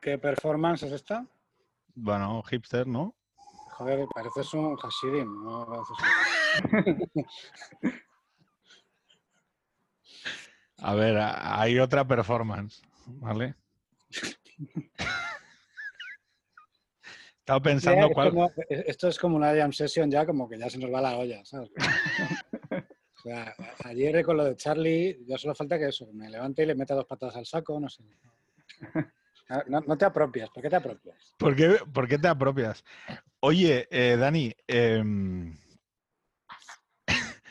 ¿Qué performance es esta? Bueno, hipster, ¿no? Joder, pareces un Hasidim. ¿no? Pareces un- A ver, hay otra performance, ¿vale? Estaba pensando cuál. como- es- esto es como una jam session ya, como que ya se nos va la olla, ¿sabes? O sea, ayer con lo de Charlie, ya solo falta que eso, me levante y le meta dos patadas al saco, no sé. Ah, No, no te apropias, ¿por qué te apropias? ¿Por qué, por qué te apropias? Oye, eh, Dani, em,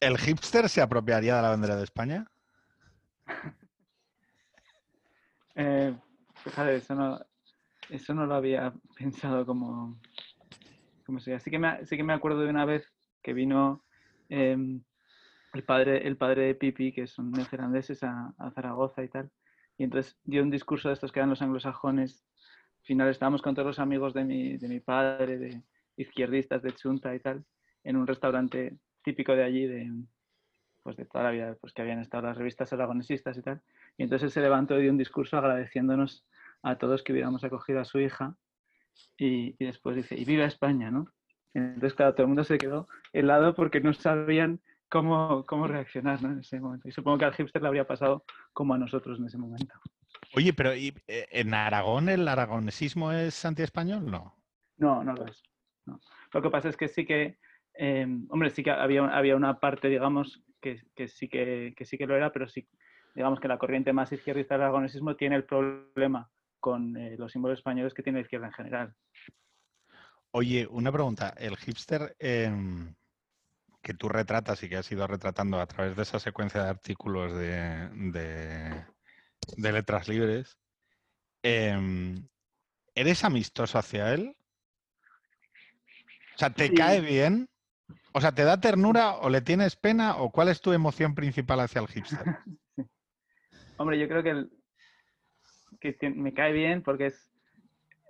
¿el hipster se apropiaría de la bandera de España? Eh, fíjate, eso no, eso no lo había pensado como, como sería. Sí que me, sí que me acuerdo de una vez que vino em, el, padre, el padre de Pipi, que son neozelandeses, a, a Zaragoza y tal. Y entonces dio un discurso de estos que eran los anglosajones. Al final estábamos con todos los amigos de mi, de mi padre, de izquierdistas de Chunta y tal, en un restaurante típico de allí, de, pues de toda la vida, pues que habían estado las revistas aragonesistas y tal. Y entonces él se levantó y dio un discurso agradeciéndonos a todos que hubiéramos acogido a su hija. Y, y después dice, y viva España, ¿no? Entonces, claro, todo el mundo se quedó helado porque no sabían cómo, cómo reaccionar ¿no? en ese momento. Y supongo que al hipster le habría pasado como a nosotros en ese momento. Oye, pero ¿y, eh, ¿en Aragón el aragonesismo es antiespañol? No. No, no lo es. no. Lo que pasa es que sí que, eh, hombre, sí que había, había una parte, digamos, que, que sí que, que sí que lo era, pero sí, digamos que la corriente más izquierdista del aragonesismo tiene el problema con eh, los símbolos españoles que tiene la izquierda en general. Oye, una pregunta. El hipster em, que tú retratas y que has ido retratando a través de esa secuencia de artículos de, de- de letras libres, em, ¿eres amistoso hacia él? O sea, ¿te Sí. cae bien? O sea, ¿te da ternura o le tienes pena o cuál es tu emoción principal hacia el hipster? Hombre, yo creo que, el- que me cae bien porque es,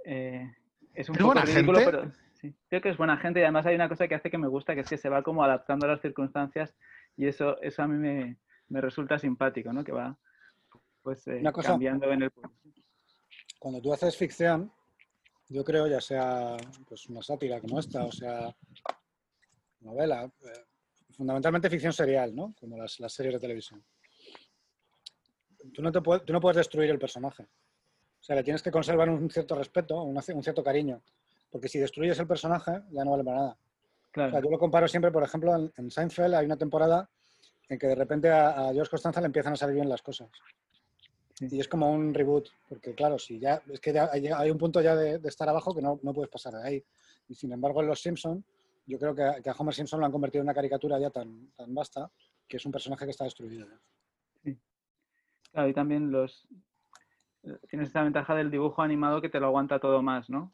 eh, es un ¿Es poco buena ridículo, gente? pero sí, creo que es buena gente y además hay una cosa que hace que me gusta, que es que se va como adaptando a las circunstancias y eso, eso a mí me, me resulta simpático, ¿no? Que va pues eh, Una cosa- cambiando en el Cuando tú haces ficción, yo creo, ya sea pues, una sátira como esta, o sea, novela, eh, fundamentalmente ficción serial, ¿no? Como las, las series de televisión. Tú no, te puedes, tú no puedes destruir el personaje. O sea, le tienes que conservar un cierto respeto, una- un cierto cariño. Porque si destruyes el personaje, ya no vale para nada. O Claro, sea, yo lo comparo siempre, por ejemplo, en, en Seinfeld hay una temporada en que de repente a, a George Costanza le empiezan a salir bien las cosas. Sí. Y es como un reboot, porque claro, si ya es que ya hay, hay un punto ya de, de estar abajo que no, no puedes pasar de ahí. Y sin embargo, en Los Simpson, yo creo que a, que a Homer Simpson lo han convertido en una caricatura ya tan, tan vasta que es un personaje que está destruido. ya. claro, y también los tienes esta ventaja del dibujo animado que te lo aguanta todo más, ¿no?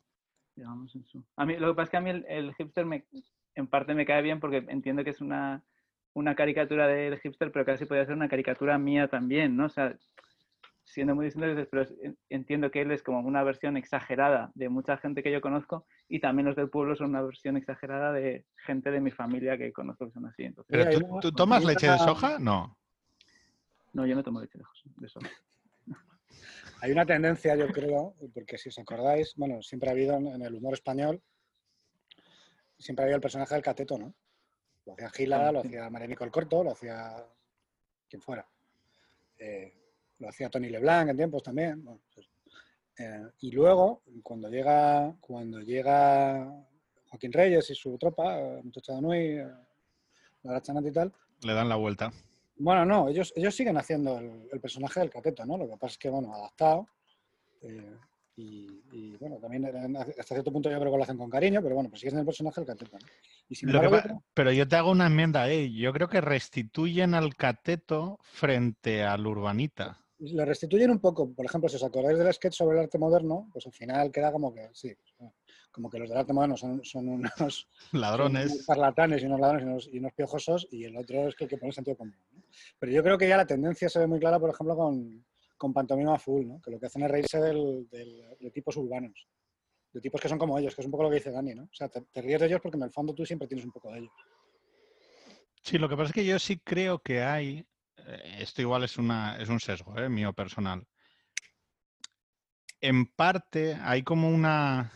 Digamos en su- A mí, lo que pasa es que a mí el, el hipster me, en parte me cae bien porque entiendo que es una, una caricatura del hipster, pero casi podría ser una caricatura mía también, ¿no? O sea, siendo muy distinto, dices, pero entiendo que él es como una versión exagerada de mucha gente que yo conozco y también los del pueblo son una versión exagerada de gente de mi familia que conozco que son así. Entonces, ¿Pero tú, tú tomas leche de soja? No. no, yo no tomo leche de soja. Hay una tendencia, yo creo, porque si os acordáis, bueno, siempre ha habido en, el humor español, siempre ha habido el personaje del cateto, ¿no? Lo hacía Gila, lo hacía Marenico el Corto, lo hacía quien fuera. Eh, lo hacía Tony Leblanc en tiempos también. bueno, pues, eh, y luego, cuando llega, cuando llega Joaquín Reyes y su tropa, eh, Muchacha de Nui, Lara Chanat y tal, Le dan la vuelta. Bueno, no, ellos, ellos siguen haciendo el, el personaje del cateto, ¿no? Lo que pasa es que, bueno, adaptado. eh, y, y, bueno, también hasta cierto punto yo creo que lo hacen con cariño, pero bueno, pues siguen el personaje del cateto. ¿no? Y sin embargo, pa- yo creo- pero yo te hago una enmienda ahí. Yo creo que restituyen al cateto frente al urbanita. lo restituyen un poco. Por ejemplo, si os acordáis del sketch sobre el arte moderno, pues al final queda como que, sí, pues, como que los del arte moderno son, son unos, son Ladrones. parlatanes y unos ladrones y unos, y unos piojosos, y el otro es que el que pone sentido común. ¿no? Pero yo creo que ya la tendencia se ve muy clara, por ejemplo, con, con Pantomima Full, ¿no? que lo que hacen es reírse del- del- de tipos urbanos, de tipos que son como ellos, que es un poco lo que dice Dani, ¿no? O sea, te, te ríes de ellos porque en el fondo tú siempre tienes un poco de ellos. Sí, lo que pasa es que yo sí creo que hay eh, esto igual es, una, es un sesgo ¿eh? mío personal. En parte hay como una,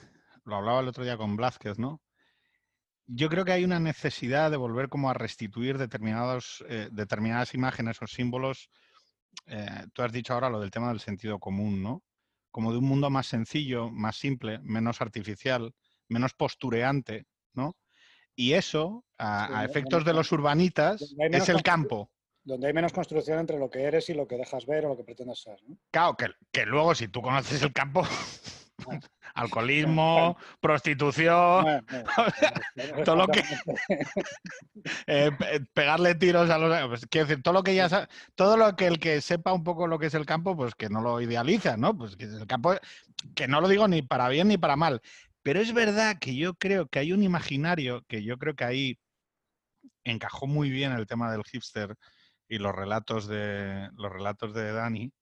lo hablaba el otro día con Blázquez, ¿no? Yo creo que hay una necesidad de volver como a restituir determinados, eh, determinadas imágenes o símbolos. tú has dicho ahora lo del tema del sentido común, ¿no? Como de un mundo más sencillo, más simple, menos artificial, menos postureante, ¿no? Y eso, a, efectos de los urbanitas, es el campo. Donde hay menos construcción entre lo que eres y lo que dejas ver o lo que pretendes ser. Claro, que, luego si tú conoces el campo, alcoholismo, prostitución, todo lo que... Eh, pegarle tiros a los... Pues, quiero decir, todo lo que ya todo lo que el que sepa un poco lo que es el campo, pues que no lo idealiza, ¿no? Pues que el campo, que no lo digo ni para bien ni para mal, pero es verdad que yo creo que hay un imaginario que yo creo que ahí encajó muy bien el tema del hipster y los relatos de los relatos de Dani,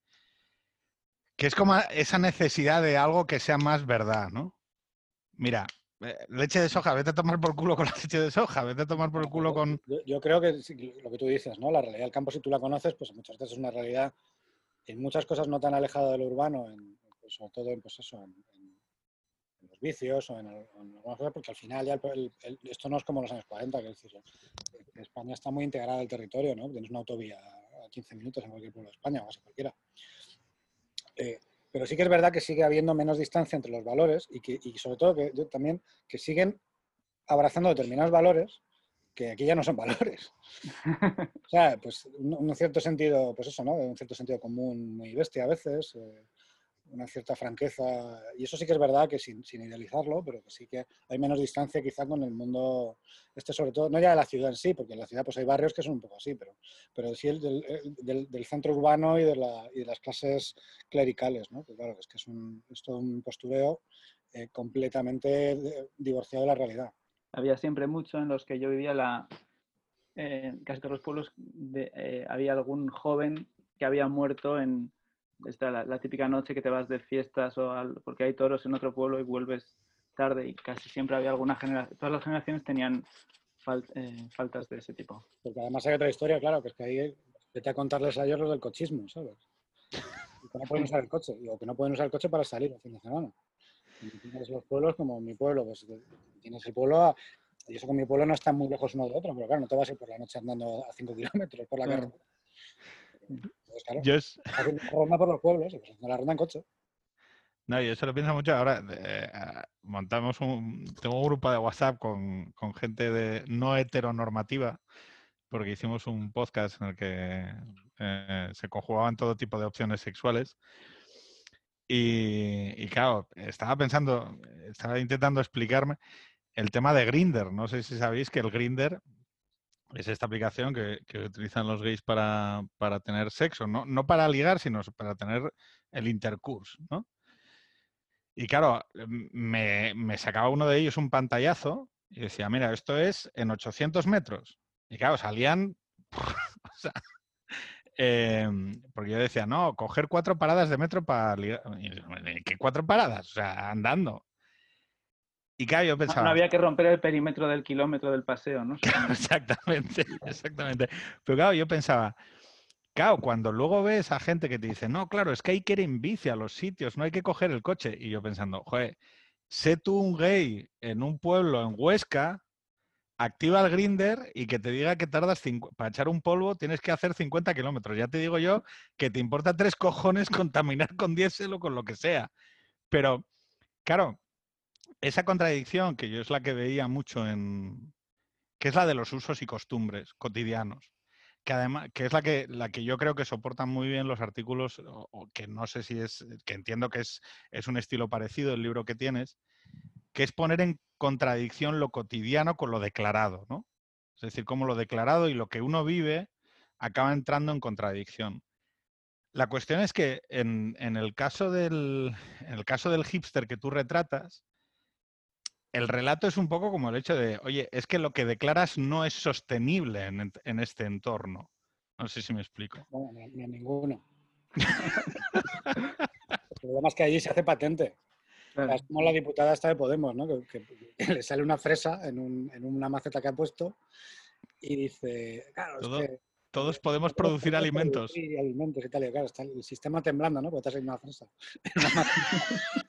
que es como esa necesidad de algo que sea más verdad, ¿no? Mira, eh, leche de soja, vete a tomar por culo con la leche de soja, vete a tomar por culo con... Yo, creo que lo que tú dices, ¿no? La realidad del campo, si tú la conoces, pues muchas veces es una realidad en muchas cosas no tan alejada de lo urbano, en, pues, sobre todo en, pues eso, en, vicios o en, algunas cosas, porque al final ya esto no es como los años 40, que es decir, España está muy integrada al territorio, ¿no? Tienes una autovía a 15 minutos en cualquier pueblo de España o casi cualquiera. Eh, pero sí que es verdad que sigue habiendo menos distancia entre los valores y, que, y sobre todo que también que siguen abrazando determinados valores que aquí ya no son valores. o sea, pues un, cierto sentido, pues eso, ¿no? Un cierto sentido común muy bestia a veces. Eh, una cierta franqueza, y eso sí que es verdad que sin, idealizarlo, pero que sí que hay menos distancia quizá con el mundo, este sobre todo, no ya de la ciudad en sí, porque en la ciudad pues hay barrios que son un poco así, pero, pero sí el del, centro urbano y de, la, y de, las clases clericales, ¿no? Que claro, es que es, un, todo un postureo eh, completamente eh, divorciado de la realidad. Había siempre mucho en los que yo vivía la... Eh, casi todos los pueblos había algún joven que había muerto en, esta, la, típica noche que te vas de fiestas o porque hay toros en otro pueblo y vuelves tarde y casi siempre había alguna generación, todas las generaciones tenían eh, faltas de ese tipo. Porque además hay otra historia, claro, que es que ahí vete a contarles a ellos los del cochismo, ¿sabes? que no pueden usar el coche, o que no pueden usar el coche para salir el fin de semana. Y tienes los pueblos como mi pueblo, pues tienes el pueblo, y eso con mi pueblo no está muy lejos uno de otro, pero claro, no te vas a ir por la noche andando a 5 kilómetros por la carretera. Pues yo es... por los pueblos, pues la ronda en coche. No, yo eso lo pienso mucho. Ahora eh, montamos un. Tengo un grupo de WhatsApp con, con, gente de no heteronormativa, porque hicimos un podcast en el que eh, se conjugaban todo tipo de opciones sexuales. Y, y, claro, estaba pensando, estaba intentando explicarme el tema de Grinder. No sé si sabéis que el Grinder es esta aplicación que, utilizan los gays para, tener sexo, ¿no? no para ligar, sino para tener el intercurso, ¿no? Y claro, me, sacaba uno de ellos un pantallazo y decía, mira, esto es en 800 metros. Y claro, salían... Em, porque yo decía, no, coger cuatro paradas de metro para ligar. ¿Qué cuatro paradas? O sea, andando. Y claro, yo pensaba... No, había que romper el perímetro del kilómetro del paseo, ¿no? exactamente, exactamente. Pero claro, yo pensaba, claro, cuando luego ves a gente que te dice, no, claro, es que hay que ir en bici a los sitios, no hay que coger el coche. Y yo pensando, joder, sé tú un gay en un pueblo en Huesca, activa el grinder y que te diga que tardas para echar un polvo tienes que hacer 50 kilómetros. Ya te digo yo que te importa tres cojones contaminar con diésel o con lo que sea. Pero, claro, esa contradicción que yo es la que veía mucho en, que es la de los usos y costumbres cotidianos, que además, que es la que, la que yo creo que soportan muy bien los artículos, o, que no sé si es, que entiendo que es, es un estilo parecido el libro que tienes, que es poner en contradicción lo cotidiano con lo declarado, ¿no? Es decir, cómo lo declarado y lo que uno vive acaba entrando en contradicción. La cuestión es que en, en, el caso del, en el caso del hipster que tú retratas, el relato es un poco como el hecho de, oye, es que lo que declaras no es sostenible en, este entorno. No sé si me explico. No, ni, ninguno. el problema es que allí se hace patente. Es como la diputada esta de Podemos, ¿no? Que, le sale una fresa en, una maceta que ha puesto y dice, claro, es que todos podemos producir alimentos. Sí, alimentos y tal, y claro, está el sistema temblando, ¿no? Porque estás en una fresa.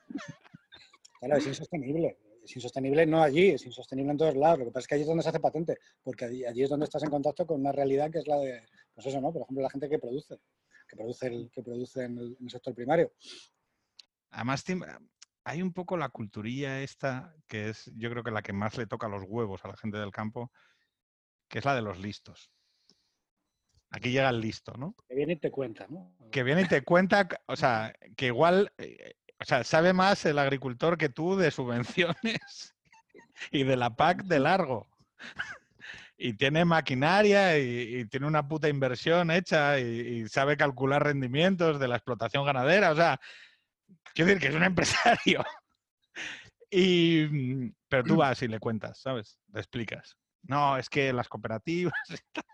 claro, es insostenible. Es insostenible no allí, es insostenible en todos lados. Lo que pasa es que allí es donde se hace patente, porque allí, allí es donde estás en contacto con una realidad que es la de, pues eso, ¿no? Por ejemplo, la gente que produce, que produce, el, que produce en, el, en el sector primario. Además, tim- hay un poco la culturilla esta, que es yo creo que la que más le toca los huevos a la gente del campo, que es la de los listos. Aquí llega el listo, ¿no? Que viene y te cuenta, ¿no? Que viene y te cuenta, o sea, que igual, eh, o sea, sabe más el agricultor que tú de subvenciones y de la PAC de largo. Y tiene maquinaria y, tiene una puta inversión hecha y, y sabe calcular rendimientos de la explotación ganadera. O sea, quiero decir que es un empresario. Y, mm, pero tú vas y le cuentas, ¿sabes? Le explicas. No, es que las cooperativas. y tal".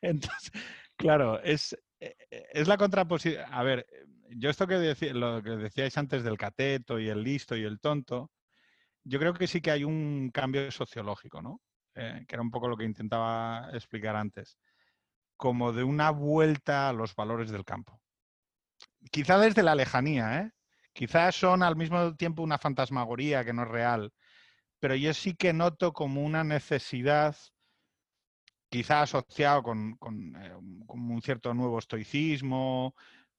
Entonces, claro, es, eh, eh, es la contraposición. A ver, yo esto que decía, lo que decíais antes del cateto y el listo y el tonto, yo creo que sí que hay un cambio sociológico, ¿no? Eh, que era un poco lo que intentaba explicar antes. Como de una vuelta a los valores del campo. Quizá desde la lejanía, ¿eh? Quizás son al mismo tiempo una fantasmagoría que no es real, pero yo sí que noto como una necesidad, quizá asociado con, con, eh, con un cierto nuevo estoicismo,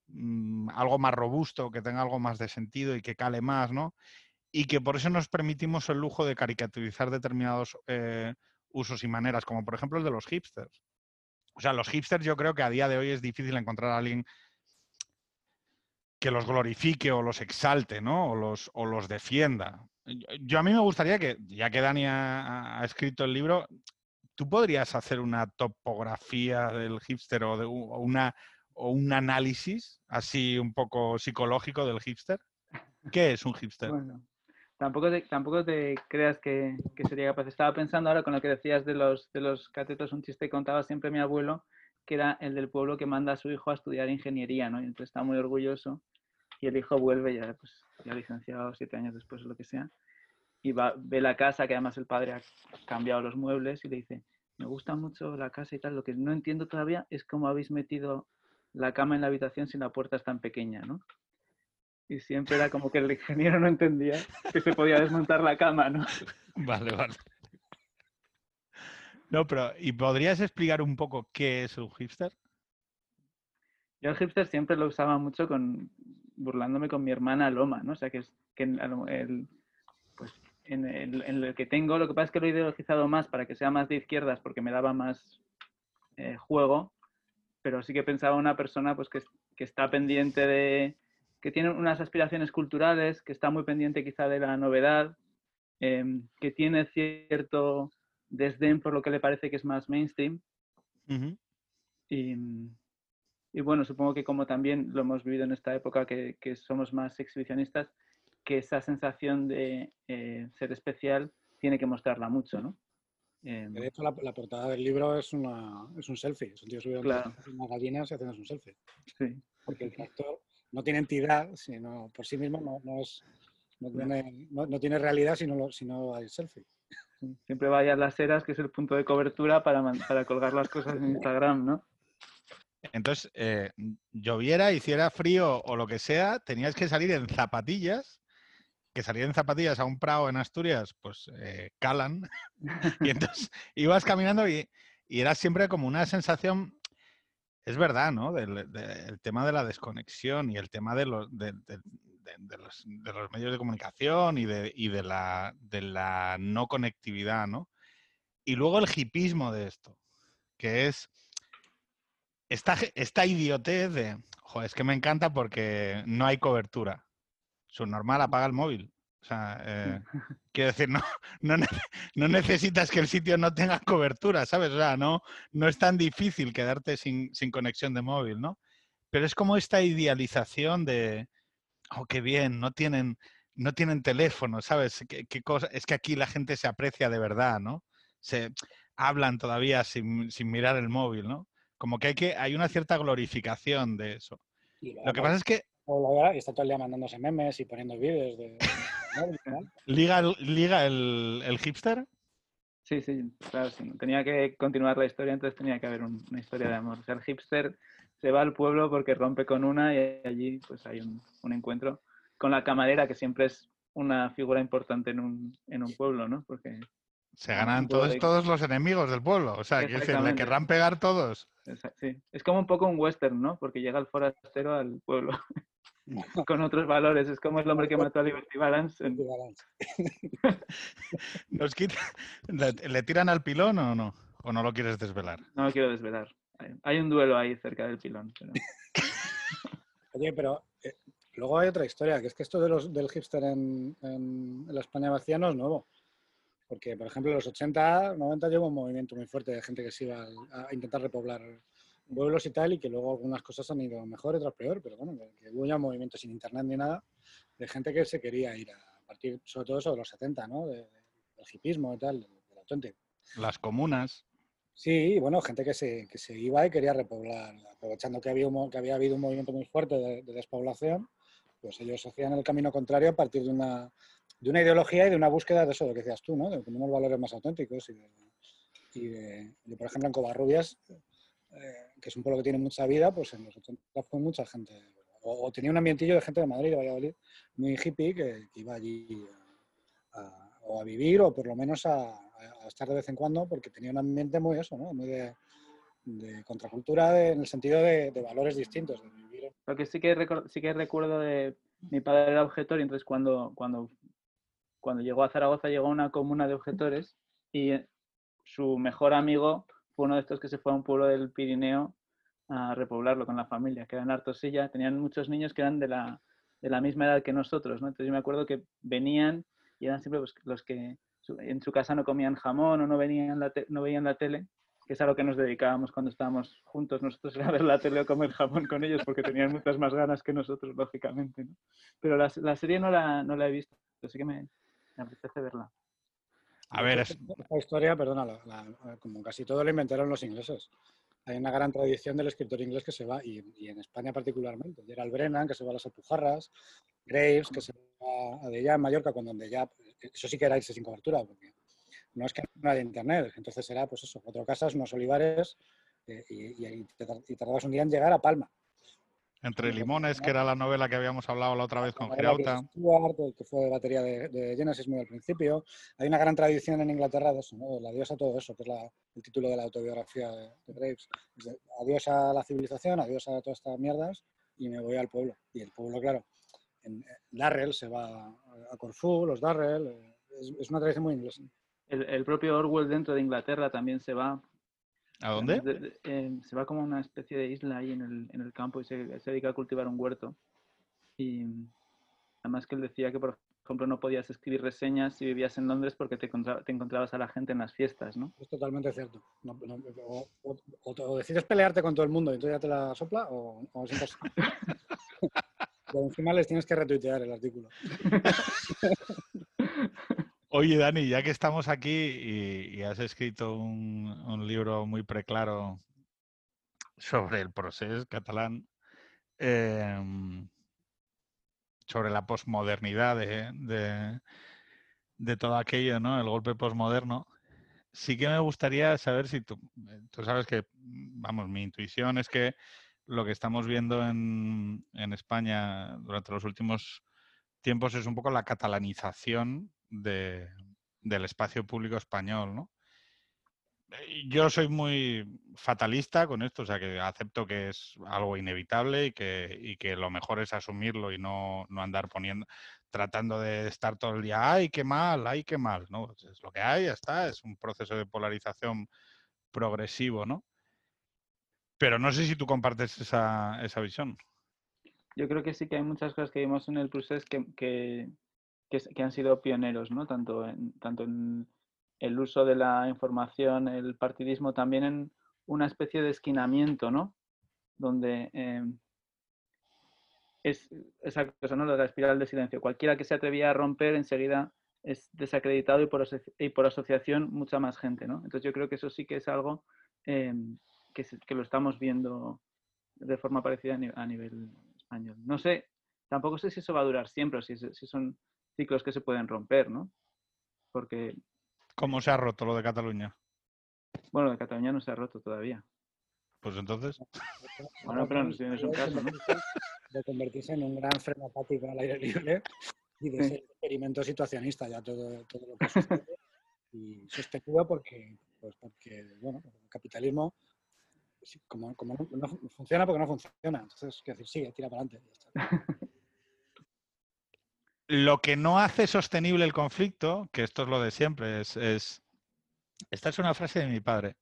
mm, algo más robusto, que tenga algo más de sentido y que cale más, ¿no? Y que por eso nos permitimos el lujo de caricaturizar determinados eh, usos y maneras, como por ejemplo el de los hipsters. O sea, los hipsters yo creo que a día de hoy es difícil encontrar a alguien que los glorifique o los exalte, ¿no? O los, o los defienda. Yo, a mí me gustaría que, ya que Dani ha, ha escrito el libro, tú podrías hacer una topografía del hipster o, de, una, o un análisis así un poco psicológico del hipster. ¿Qué es un hipster? Bueno, tampoco te, tampoco te creas que, que sería capaz. Estaba pensando ahora con lo que decías de los, de los catetos, un chiste que contaba siempre mi abuelo, que era el del pueblo que manda a su hijo a estudiar ingeniería, ¿no? Y entonces está muy orgulloso y el hijo vuelve ya, pues, ya licenciado siete años después o lo que sea, y va, ve la casa, que además el padre ha cambiado los muebles y le dice, me gusta mucho la casa y tal, lo que no entiendo todavía es cómo habéis metido la cama en la habitación si la puerta es tan pequeña, ¿no? Y siempre era como que el ingeniero no entendía que se podía desmontar la cama, ¿no? Vale, vale. No, pero ¿y podrías explicar un poco qué es un hipster? Yo el hipster siempre lo usaba mucho con burlándome con mi hermana Loma, ¿no? O sea, que es que en, a lo- el, pues, en, el, en el que tengo, lo que pasa es que lo he ideologizado más para que sea más de izquierdas porque me daba más eh, juego, pero sí que pensaba una persona pues que, que está pendiente de, que tiene unas aspiraciones culturales, que está muy pendiente quizá de la novedad, em, que tiene cierto desdén por lo que le parece que es más mainstream y, y bueno, supongo que como también lo hemos vivido en esta época que, que somos más exhibicionistas, que esa sensación de eh, ser especial tiene que mostrarla mucho, ¿no? Em, De hecho, la, la portada del libro es, una, es un selfie. Es un tío subido Claro. unas gallinas y haciendo un selfie. sí, Porque el tractor no tiene entidad, sino por sí mismo no, no es, no, tiene, no, no tiene realidad si no, lo- si no hay selfie. Siempre vaya a las eras, que es el punto de cobertura para, para colgar las cosas en Instagram, ¿no? Entonces, eh, lloviera, hiciera frío o lo que sea, tenías que salir en zapatillas, que salir en zapatillas a un prado en Asturias, pues eh, calan. Y entonces ibas caminando y, y era siempre como una sensación, es verdad, ¿no? Del, de- el tema de la desconexión y el tema de los, de, de- de- de los, de los medios de comunicación y, de, y la, de la no conectividad, ¿no? Y luego el hipismo de esto, que es esta, esta idiotez de, joder, es que me encanta porque no hay cobertura. Subnormal, apaga el móvil. O sea, eh, quiero decir, no, no, no necesitas que el sitio no tenga cobertura, ¿sabes? O sea, no, no es tan difícil quedarte sin, sin conexión de móvil, ¿no? Pero es como esta idealización de, oh, qué bien, no tienen, no tienen teléfono, ¿sabes? ¿Qué, qué cosa? Es que aquí la gente se aprecia de verdad, ¿no? Se hablan todavía sin, sin mirar el móvil, ¿no? Como que hay, que hay una cierta glorificación de eso. Lo que pasa es que y está todo el día mandándose memes y poniendo vídeos de... liga el, liga el, el hipster. Sí, sí, claro, sí. Tenía que continuar la historia, entonces tenía que haber un- una historia de amor. O sea, el hipster se va al pueblo porque rompe con una y allí pues hay un, un encuentro con la camarera, que siempre es una figura importante en un, en un pueblo, ¿no? Porque Se ganan todos, de- todos los enemigos del pueblo. O sea, quiero decir, le querrán pegar todos. Sí, es como un poco un western, ¿no? Porque llega el forastero al pueblo con otros valores. Es como el hombre que mató a Liberty Balance. en- Nos quita- ¿Le, le tiran al pilón o no? ¿O no lo quieres desvelar? No lo quiero desvelar. Hay- Hay un duelo ahí cerca del pilón. pero- Oye, pero eh, luego hay otra historia, que es que esto de los, del hipster en, en- en la España vacía no es nuevo. Porque, por ejemplo, en los 80, 90 llevó un movimiento muy fuerte de gente que se iba al- a intentar repoblar pueblos y tal, y que luego algunas cosas han ido mejor, otras peor, pero bueno, que, hubo ya un movimiento sin internet ni nada, de gente que se quería ir a, a partir, sobre todo eso de los 70, ¿no? De- de- del hipismo y tal, del, auténtico. Las comunas. Sí, bueno, gente que se, que se iba y quería repoblar, aprovechando que había, un que había habido un movimiento muy fuerte de, de despoblación, pues ellos hacían el camino contrario a partir de una, de una ideología y de una búsqueda de eso, lo que decías tú, ¿no? De unos valores más auténticos y de, de- de, por ejemplo, en Covarrubias, eh, que es un pueblo que tiene mucha vida, pues en los 80 fue mucha gente, o, tenía un ambientillo de gente de Madrid, de Valladolid, muy hippie, que, iba allí a, o a vivir o por lo menos a, estar de vez en cuando, porque tenía un ambiente muy eso, ¿no? Muy de, de contracultura de- en el sentido de, de valores distintos, de Lo que sí que, sí que recuerdo de mi padre era objetor y entonces cuando, cuando, cuando llegó a Zaragoza llegó a una comuna de objetores y eh, su mejor amigo fue uno de estos que se fue a un pueblo del Pirineo a repoblarlo con la familia, que era en Artosilla. Tenían muchos niños que eran de la, de la misma edad que nosotros, ¿no? Entonces yo me acuerdo que venían y eran siempre pues, los que en su casa no comían jamón o no, venían la no veían la tele, que es a lo que nos dedicábamos cuando estábamos juntos nosotros, era ver la tele o comer jamón con ellos, porque tenían muchas más ganas que nosotros, lógicamente. ¿no? Pero la, la serie no la, no la he visto, así que me, me apetece verla. A ver, es, Esta historia, perdona, la- la- como casi todo lo inventaron los ingleses. Hay una gran tradición del escritor inglés que se va, y, y en España particularmente. Gerald Brennan, que se va a las Alpujarras, Graves, que se va a Dellà, en Mallorca, cuando Dellà, eso sí que era irse sin cobertura, porque no es que no haya internet, entonces era, pues eso, cuatro casas, unos olivares, eh, y, y- y tardabas un día en llegar a Palma. Entre Limones, que era la novela que habíamos hablado la otra vez con Girauta. El que fue de batería de, de Genesis muy al principio. Hay una gran tradición en Inglaterra de eso, ¿no? De la diosa a todo eso, que es la- el título de la autobiografía de, de Graves. Es de, adiós a la civilización, adiós a todas estas mierdas y me voy al pueblo. Y el pueblo, claro, en, en Darrell se va a Corfú, los Darrell, eh, es, es una tradición muy inglesa. El, el propio Orwell dentro de Inglaterra también se va. ¿A dónde? De- de- eh, se va como a una especie de isla ahí en el, en el campo y se, se dedica a cultivar un huerto. Y además que él decía que, por ejemplo, no podías escribir reseñas si vivías en Londres porque te, encontra- te encontrabas a la gente en las fiestas, ¿no? Es totalmente cierto. No- no- o, o- o o decides pelearte con todo el mundo y entonces ya te la sopla, o, o siempre- Pero encima les tienes que retuitear el artículo. Oye, Dani, ya que estamos aquí y, has escrito un, libro muy preclaro sobre el proceso catalán, em, sobre la posmodernidad de, de- de todo aquello, ¿no? El golpe posmoderno. Sí que me gustaría saber si tú, eh, tú sabes que, vamos, mi intuición es que lo que estamos viendo en, en España durante los últimos tiempos es un poco la catalanización de- del espacio público español, ¿no? Eh, Yo soy muy fatalista con esto, o sea que acepto que es algo inevitable y que, y que lo mejor es asumirlo y no, no andar poniendo, tratando de estar todo el día, ay, qué mal, ay, qué mal, ¿no? Pues Es lo que hay, ya está, es un proceso de polarización progresivo, ¿no? Pero no sé si tú compartes esa, esa visión. Yo creo que sí que hay muchas cosas que vimos en el procés que, que, que, han sido pioneros, ¿no? Tanto en, tanto en el uso de la información, el partidismo, también en una especie de esquinamiento, ¿no? Donde eh, es esa cosa, ¿no? La espiral de silencio. Cualquiera que se atrevía a romper enseguida es desacreditado y por, asociación mucha más gente, ¿no? Entonces yo creo que eso sí que es algo eh, que, lo estamos viendo de forma parecida a ni- a nivel español. No sé, tampoco sé si eso va a durar siempre o si, si son ciclos que se pueden romper, ¿no? Porque ¿Cómo se ha roto lo de Cataluña? Bueno, de Cataluña no se ha roto todavía. Pues entonces. Bueno, pero no es un caso, ¿no? De convertirse en un gran freno apático al aire libre y de Sí. ser experimento situacionista ya todo, todo lo que sucede. Y sostenido porque, pues porque, bueno, el capitalismo sí, como, como no, no funciona porque no funciona. Entonces, quiero decir, sigue, tira para adelante. Lo que no hace sostenible el conflicto, que esto es lo de siempre, es, es- Esta es una frase de mi padre.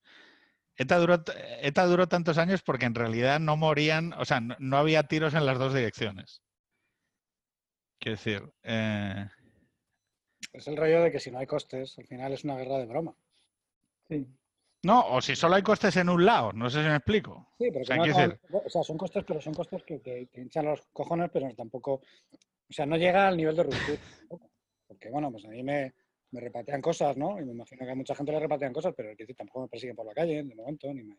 ETA duró, ETA duró tantos años porque en realidad no morían, o sea, no, no había tiros en las dos direcciones. Quiero decir, eh, Es el rollo de que si no hay costes, al final es una guerra de broma. Sí. no, o si solo hay costes en un lado, no sé si me explico. Sí, pero O sea, que no acaban- o sea, son costes, pero son costes que, que, que hinchan los cojones, pero tampoco, o sea, no llega al nivel de ruptura. Porque, bueno, pues a mí me, me repatean cosas, ¿no? Y me imagino que a mucha gente le repatean cosas, pero tampoco me persiguen por la calle, de momento, ni me...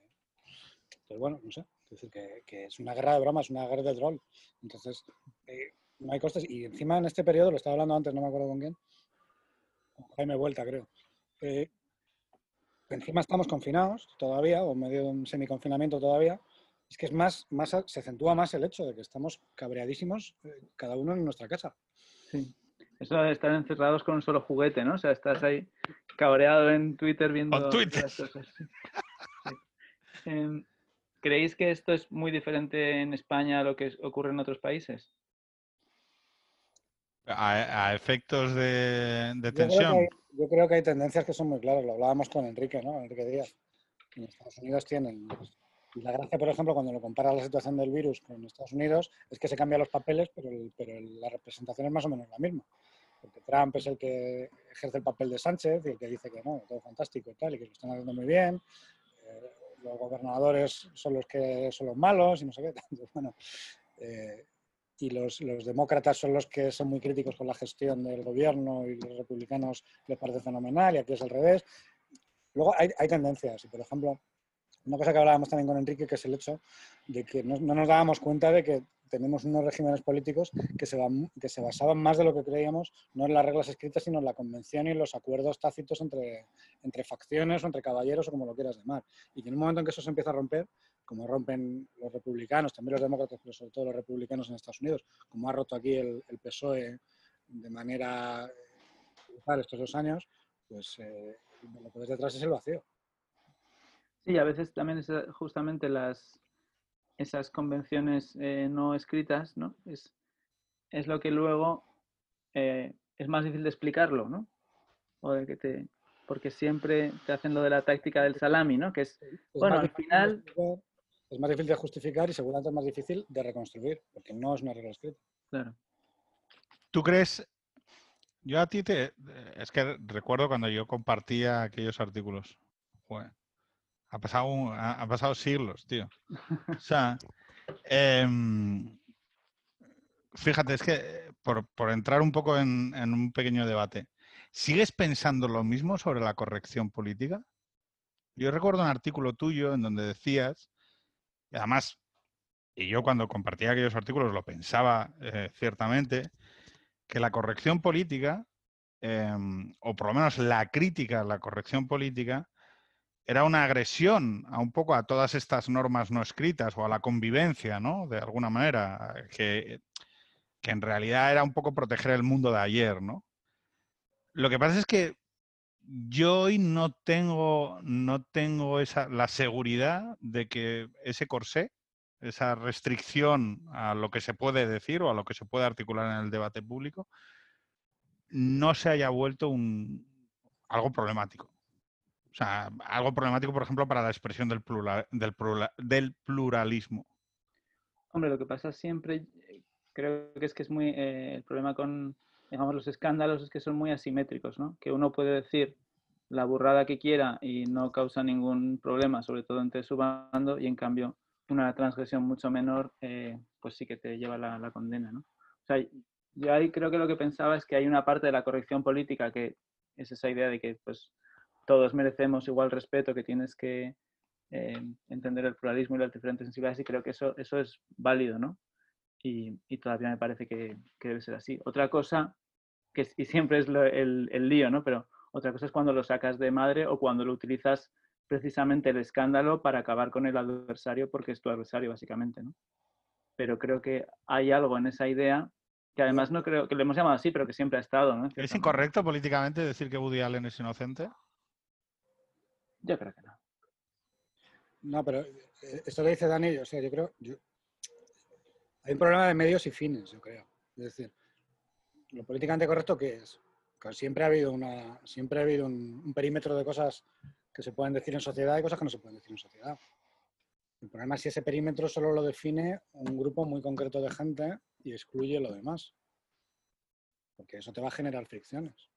Pues bueno, no sé. Quiero decir que, es una guerra de broma, es una guerra de troll. Entonces, eh, no hay costes. Y encima en este periodo, lo estaba hablando antes, no me acuerdo con quién, con Jaime Vuelta, creo. eh, encima estamos confinados todavía, o en medio de un semiconfinamiento todavía, es que es más, más, se acentúa más el hecho de que estamos cabreadísimos eh, cada uno en nuestra casa. Sí. Eso de estar encerrados con un solo juguete, ¿no? O sea, estás ahí cabreado en Twitter viendo Con Twitter. las cosas. Sí. Em, ¿Creéis que esto es muy diferente en España a lo que ocurre en otros países? A, a efectos de, de Yo creo, que tensión. hay, yo creo que hay tendencias que son muy claras, lo hablábamos con Enrique, ¿no? Enrique Díaz. En Estados Unidos tienen... la gracia, por ejemplo, cuando lo comparas la situación del virus con Estados Unidos, es que se cambian los papeles, pero, el- pero el- la representación es más o menos la misma. Porque Trump es el que ejerce el papel de Sánchez y el que dice que no, todo fantástico y tal, y que lo están haciendo muy bien. Eh, los gobernadores son los que son los malos y no sé qué. Entonces, bueno, eh, y los, los demócratas son los que son muy críticos con la gestión del gobierno y los republicanos les parece fenomenal y aquí es al revés. Luego hay, hay tendencias y, por ejemplo, una cosa que hablábamos también con Enrique, que es el hecho de que no, no nos dábamos cuenta de que tenemos unos regímenes políticos que se, que se basaban más de lo que creíamos, no en las reglas escritas, sino en la convención y en los acuerdos tácitos entre, entre facciones o entre caballeros o como lo quieras llamar. Y que en un momento en que eso se empieza a romper, como rompen los republicanos, también los demócratas, pero sobre todo los republicanos en Estados Unidos, como ha roto aquí el, PSOE de manera eh, estos dos años, pues eh, lo que ves detrás es el vacío. Sí, a veces también es eh, justamente las, esas convenciones eh, no escritas, ¿no? Es, es lo que luego eh, es más difícil de explicarlo, ¿no? O de que te, porque siempre te hacen lo de la táctica del salami, ¿no? Que es, Es Bueno, más al difícil de final- justificar- Es más difícil de justificar y seguramente es más difícil de reconstruir, porque no es una regla escrita. claro, ¿Tú crees? Yo a ti te. Es que recuerdo cuando yo compartía aquellos artículos. Joder, ha pasado, un- ha, ha pasado siglos, tío. O sea, em, fíjate, es que eh, por, por entrar un poco en, en un pequeño debate, ¿sigues pensando lo mismo sobre la corrección política? Yo recuerdo un artículo tuyo en donde decías, y además, y yo cuando compartía aquellos artículos lo pensaba eh, ciertamente, que la corrección política, em, o por lo menos la crítica a la corrección política, era una agresión a un poco a todas estas normas no escritas o a la convivencia, ¿no? De alguna manera, que, que en realidad era un poco proteger el mundo de ayer, ¿no? Lo que pasa es que yo hoy no tengo, no tengo esa, la seguridad de que ese corsé, esa restricción a lo que se puede decir o a lo que se puede articular en el debate público, no se haya vuelto un, algo problemático. Algo problemático, por ejemplo, para la expresión del, plural, del, plura- del pluralismo. Hombre, lo que pasa siempre, eh, creo que es que es muy, eh, el problema con, digamos, los escándalos es que son muy asimétricos, ¿no? Que uno puede decir la burrada que quiera y no causa ningún problema, sobre todo entre su bando, y en cambio una transgresión mucho menor, eh, pues sí que te lleva la, la condena, ¿no? O sea, yo ahí creo que lo que pensaba es que hay una parte de la corrección política que es esa idea de que, pues, todos merecemos igual respeto, que tienes que eh, entender el pluralismo y las diferentes sensibilidades y creo que eso, eso es válido, ¿no? Y, y todavía me parece que, que debe ser así. Otra cosa, que y siempre es lo- el, el lío, ¿no? Pero Otra cosa es cuando lo sacas de madre o cuando lo utilizas precisamente el escándalo para acabar con el adversario porque es tu adversario básicamente, ¿no? Pero creo que hay algo en esa idea que además no creo que lo hemos llamado así, pero que siempre ha estado, ¿no? ¿Es incorrecto políticamente decir que Woody Allen es inocente? Yo creo que no. No, pero eh, esto que dice Dani, o sea, yo creo. yo- hay un problema de medios y fines, yo creo. Es decir, lo políticamente correcto, ¿qué es? Que siempre ha habido, una, siempre ha habido un perímetro de cosas que se pueden decir en sociedad y cosas que no se pueden decir en sociedad. El problema es si ese perímetro solo lo define un grupo muy concreto de gente y excluye lo demás. Porque eso te va a generar fricciones.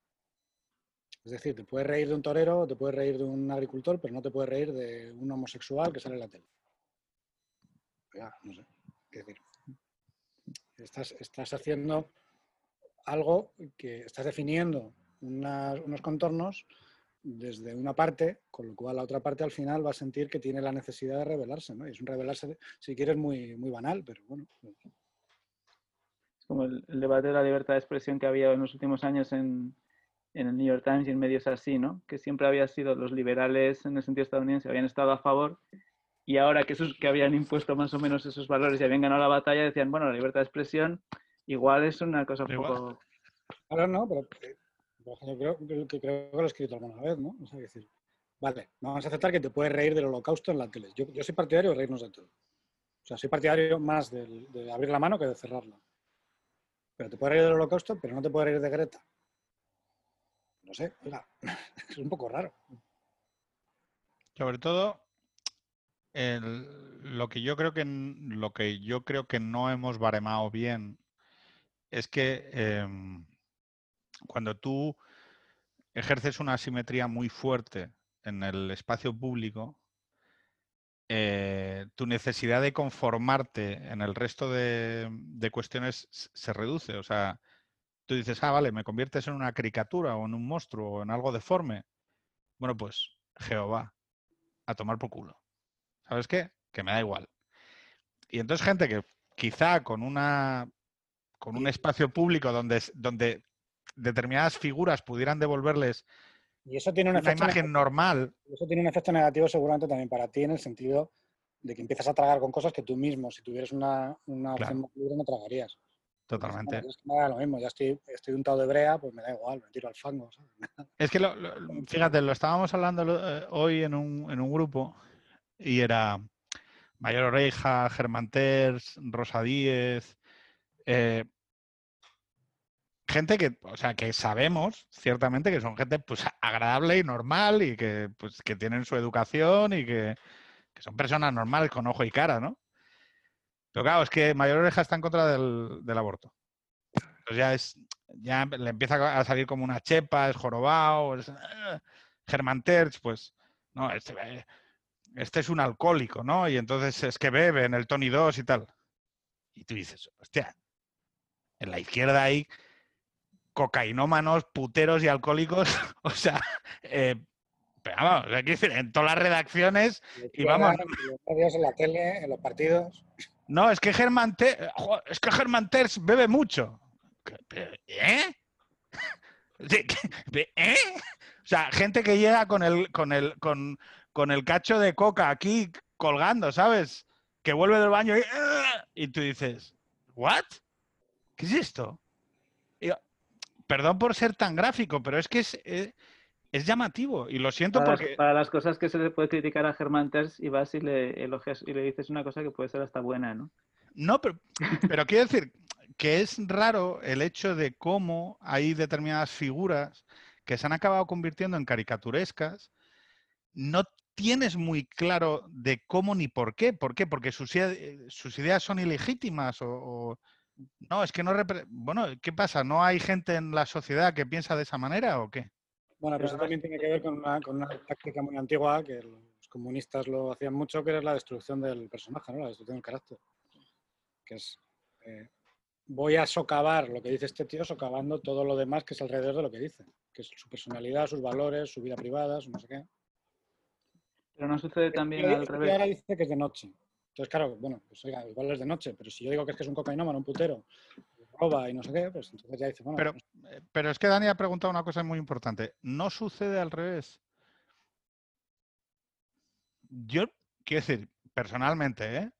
Es decir, te puedes reír de un torero, te puedes reír de un agricultor, pero no te puedes reír de un homosexual que sale en la tele. Ya, no sé. Estás, estás haciendo algo que estás definiendo unos contornos desde una parte, con lo cual la otra parte al final va a sentir que tiene la necesidad de rebelarse, ¿no? Y es un rebelarse, si quieres, muy, muy banal, pero bueno. Es como el, el debate de la libertad de expresión que había en los últimos años en, en el New York Times y en medios así, ¿no? Que siempre había sido los liberales en el sentido estadounidense, habían estado a favor y ahora que, esos, que habían impuesto más o menos esos valores y habían ganado la batalla, decían, bueno, la libertad de expresión igual es una cosa un poco... Ahora no, pero eh, por ejemplo, creo, creo que creo que lo he escrito alguna vez, ¿no? O sea, decir, vale, vamos a aceptar que te puedes reír del holocausto en la tele. Yo, yo soy partidario de reírnos de todo. O sea, soy partidario más de, abrir la mano que de cerrarla. Pero te puedes reír del holocausto, pero no te puedes reír de Greta. No sé, oiga, es un poco raro. Sobre todo, lo que yo creo que lo que yo creo que no hemos baremado bien es que em, cuando tú ejerces una asimetría muy fuerte en el espacio público, eh, tu necesidad de conformarte en el resto de, de cuestiones se reduce. O sea, tú dices, ah, vale, me conviertes en una caricatura o en un monstruo o en algo deforme. Bueno, pues Jehová, a tomar por culo. ¿Sabes qué? Que me da igual. Y entonces gente que quizá con una con un espacio público donde, donde determinadas figuras pudieran devolverles Y eso tiene un una imagen normal, Eso tiene un efecto negativo seguramente también para ti en el sentido de que empiezas a tragar con cosas que tú mismo, si tuvieras una, una opción más libre, no tragarías. Totalmente. Es que me da lo mismo, ya estoy, estoy untado de brea, pues me da igual, me tiro al fango. ¿sabes? Es que, lo- lo- fíjate, lo estábamos hablando eh, hoy en un, en un grupo y era Mayor Oreja, Germán Terz, Rosa Díez, eh, gente que, o sea, que sabemos ciertamente que son gente pues agradable y normal y que, pues, que tienen su educación y que, que son personas normales con ojo y cara, ¿no? Pero claro, es que Mayor Oreja está en contra del, del aborto. Entonces ya es, ya le empieza a salir como una chepa, es jorobado, es, eh, Germán Terz, pues, no, este, eh, este es un alcohólico, ¿no? Y entonces es que bebe en el Tony 2 y tal. Y tú dices, hostia, en la izquierda hay cocainómanos, puteros y alcohólicos, o sea, eh, pero vamos, decir, en todas las redacciones, y vamos, En los medios, en la tele, en los partidos. No, es que Germán jo, es Terz bebe mucho. ¿Qué- pero, ¿Eh? ¿Eh? O sea, gente que llega con el, con el, con, con el cacho de coca aquí colgando, ¿sabes? Que vuelve del baño y, "Ugh", y tú dices, ¿what? ¿Qué es esto? Perdón por ser tan gráfico, pero es que es, es, es llamativo y lo siento Para las, porque... para las cosas que se le puede criticar a Germán Terz y vas y le elogias y le dices una cosa que puede ser hasta buena, ¿no? No, pero, pero quiero decir que es raro el hecho de cómo hay determinadas figuras que se han acabado convirtiendo en caricaturescas. No tienes muy claro de cómo ni por qué. ¿Por qué? Porque sus, ide- sus ideas son ilegítimas o, o- No, es que no... Bueno, ¿qué pasa? ¿No hay gente en la sociedad que piensa de esa manera o qué? Bueno, pero eso también tiene que ver con una, con una táctica muy antigua que los comunistas lo hacían mucho, que era la destrucción del personaje, ¿no? la destrucción del carácter. Que es, eh, voy a socavar lo que dice este tío, socavando todo lo demás que es alrededor de lo que dice, que es su personalidad, sus valores, su vida privada, su no sé qué. Pero no sucede también Y al revés. ahora dice que es de noche. Entonces, claro, bueno, pues oiga, igual es de noche, pero si yo digo que es que es un cocainómano, un putero, roba y no sé qué, pues entonces ya dice, bueno, Pero, pues, pero es que Dani ha preguntado una cosa muy importante. ¿No sucede al revés? Yo, quiero decir, personalmente, ¿eh?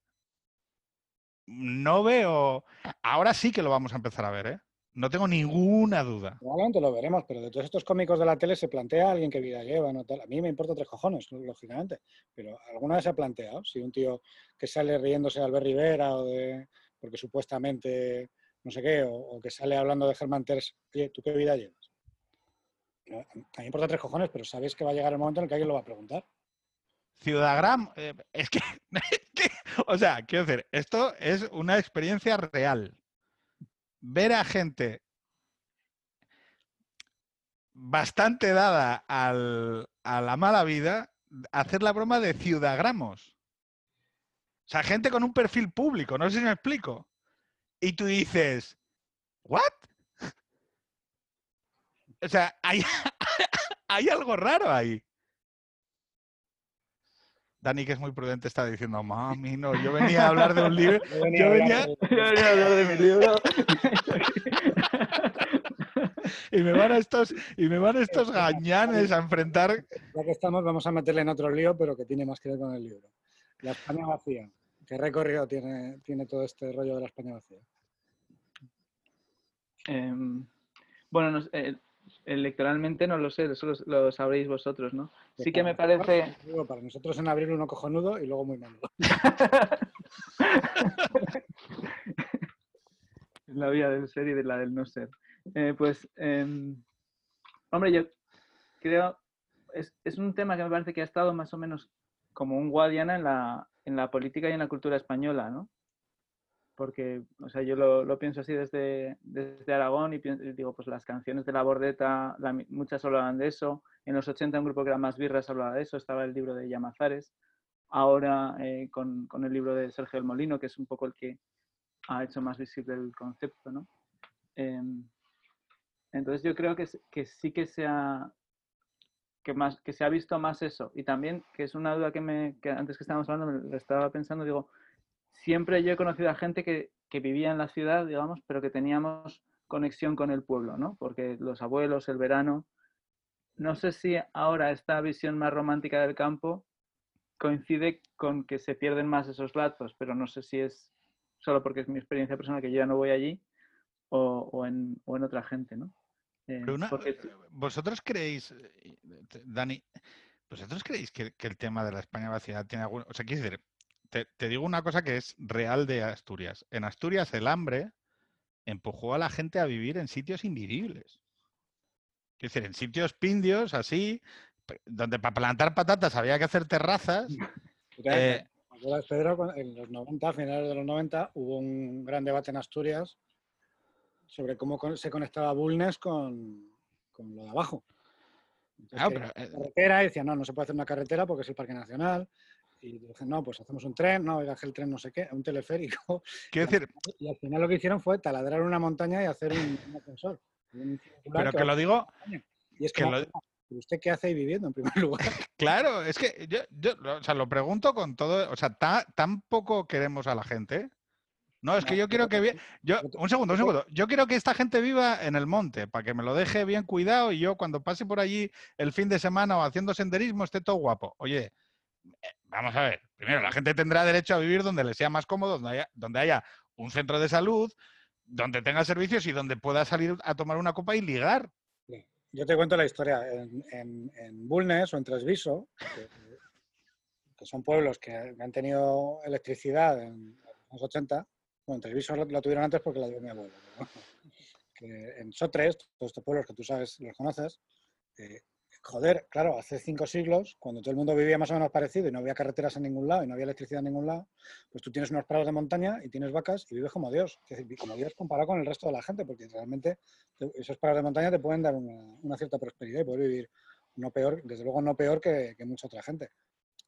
no veo. Ahora sí que lo vamos a empezar a ver, ¿eh? No tengo ninguna duda. Probablemente lo veremos, pero de todos estos cómicos de la tele se plantea alguien qué vida lleva. ¿no? A mí me importa tres cojones, lógicamente. Pero alguna vez se ha planteado si un tío que sale riéndose de Albert Rivera o de. porque supuestamente no sé qué, o, que sale hablando de Germán Terz, oye, ¿tú qué vida llevas? a mí me importa tres cojones, pero sabéis que va a llegar el momento en el que alguien lo va a preguntar. Ciudagram, eh, es, que, o sea, quiero decir, esto es una experiencia real. Ver a gente bastante dada a la mala vida hacer la broma de ciudagramos. O sea, gente con un perfil público, no sé si me explico. Y tú dices, ¿what? O sea, hay, hay algo raro ahí. Dani, que es muy prudente, está diciendo, mami, no, yo venía a hablar de un libro. Yo venía, a hablar de mi libro. y me van estos, y me van estos gañanes a enfrentar. Ya que estamos, vamos a meterle en otro lío, pero que tiene más que ver con el libro. La España vacía. ¿Qué recorrido tiene, tiene todo este rollo de la España vacía? Em, bueno, eh, Electoralmente no lo sé, eso lo, sabréis vosotros, ¿no? Sí que me parece... Para nosotros en abril uno cojonudo y luego muy malo. la vía del ser y de la del no ser. Eh, pues, em, hombre, yo creo, es, es, un tema que me parece que ha estado más o menos como un guadiana en la, en la política y en la cultura española, ¿no? Porque, o sea, yo lo, pienso así desde, desde Aragón y digo, pues las canciones de la Bordeta, muchas hablaban de eso. En los 80 un grupo que era más birras hablaba de eso, estaba el libro de Llamazares. Ahora eh, con, con, el libro de Sergio del Molino, que es un poco el que ha hecho más visible el concepto, ¿no? Em, entonces yo creo que, que sí que se, ha, que, más, que se ha visto más eso. Y también, que es una duda que, me, que antes que estábamos hablando, me estaba pensando, digo, siempre yo he conocido a gente que, vivía en la ciudad, digamos, pero que teníamos conexión con el pueblo, ¿no? Porque los abuelos, el verano. No sé si ahora esta visión más romántica del campo coincide con que se pierden más esos lazos, pero no sé si es solo porque es mi experiencia personal que yo ya no voy allí o, en, otra gente, ¿no? Eh, eh, ¿Vosotros creéis, eh, Dani, vosotros creéis que, que, el tema de la España vacía tiene algún... O sea, quiero decir, te, digo una cosa que es real de Asturias. En Asturias el hambre empujó a la gente a vivir en sitios invivibles. Es decir, en sitios pindios, así, donde para plantar patatas había que hacer terrazas. Eh, Pedro, en los 90, a finales de los 90, hubo un gran debate en Asturias sobre cómo se conectaba Bulnes con, lo de abajo. Entonces, eh, carretera y decía, no, no se puede hacer una carretera porque es el Parque Nacional y dije, no, pues hacemos un tren, no, oiga, el tren no sé qué, un teleférico. Quiero decir... Y al final lo que hicieron fue taladrar una montaña y hacer un, ascensor. Pero que, lo digo... Y es que, ¿usted qué hace ahí viviendo en primer lugar? Claro, es que yo, yo o sea, lo pregunto con todo, o sea, tan poco queremos a la gente. No, es que yo quiero que... Yo, un segundo, un segundo. Yo quiero que esta gente viva en el monte, para que me lo deje bien cuidado y yo cuando pase por allí el fin de semana o haciendo senderismo esté todo guapo. Oye, vamos a ver, primero, la gente tendrá derecho a vivir donde le sea más cómodo, donde haya, donde haya un centro de salud, donde tenga servicios y donde pueda salir a tomar una copa y ligar. Yo te cuento la historia. En, Bulnes o en Tresviso, que, son pueblos que han tenido electricidad en los 80, bueno, en Tresviso la, tuvieron antes porque la dio mi abuelo. en Sotres, todos estos pueblos que tú sabes, los conoces, eh, joder, claro, hace cinco siglos, cuando todo el mundo vivía más o menos parecido y no había carreteras en ningún lado y no había electricidad en ningún lado, pues tú tienes unos prados de montaña y tienes vacas y vives como Dios, como Dios comparado con el resto de la gente, porque realmente esos prados de montaña te pueden dar una, cierta prosperidad y poder vivir no peor, desde luego no peor que, mucha otra gente.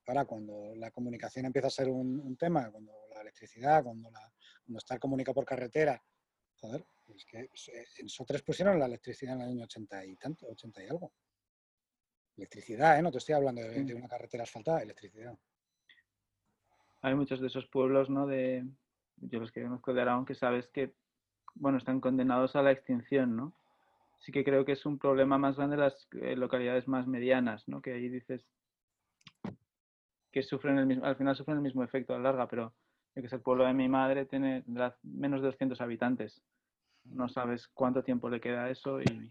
Ahora, cuando la comunicación empieza a ser un, tema, cuando la electricidad, cuando, la, cuando estar comunicado por carretera, joder, es que en SO3 pusieron la electricidad en el año 80 y tanto, 80 y algo. Electricidad, ¿eh? No te estoy hablando de, una carretera asfaltada, electricidad. Hay muchos de esos pueblos, ¿no? De, yo los que conozco de Aragón, que sabes que, bueno, están condenados a la extinción, ¿no? sí que creo que es un problema más grande las eh, localidades más medianas, ¿no? Que ahí dices que sufren el mismo, al final sufren el mismo efecto a la larga, pero que es el pueblo de mi madre tiene menos de 200 habitantes. No sabes cuánto tiempo le queda a eso y...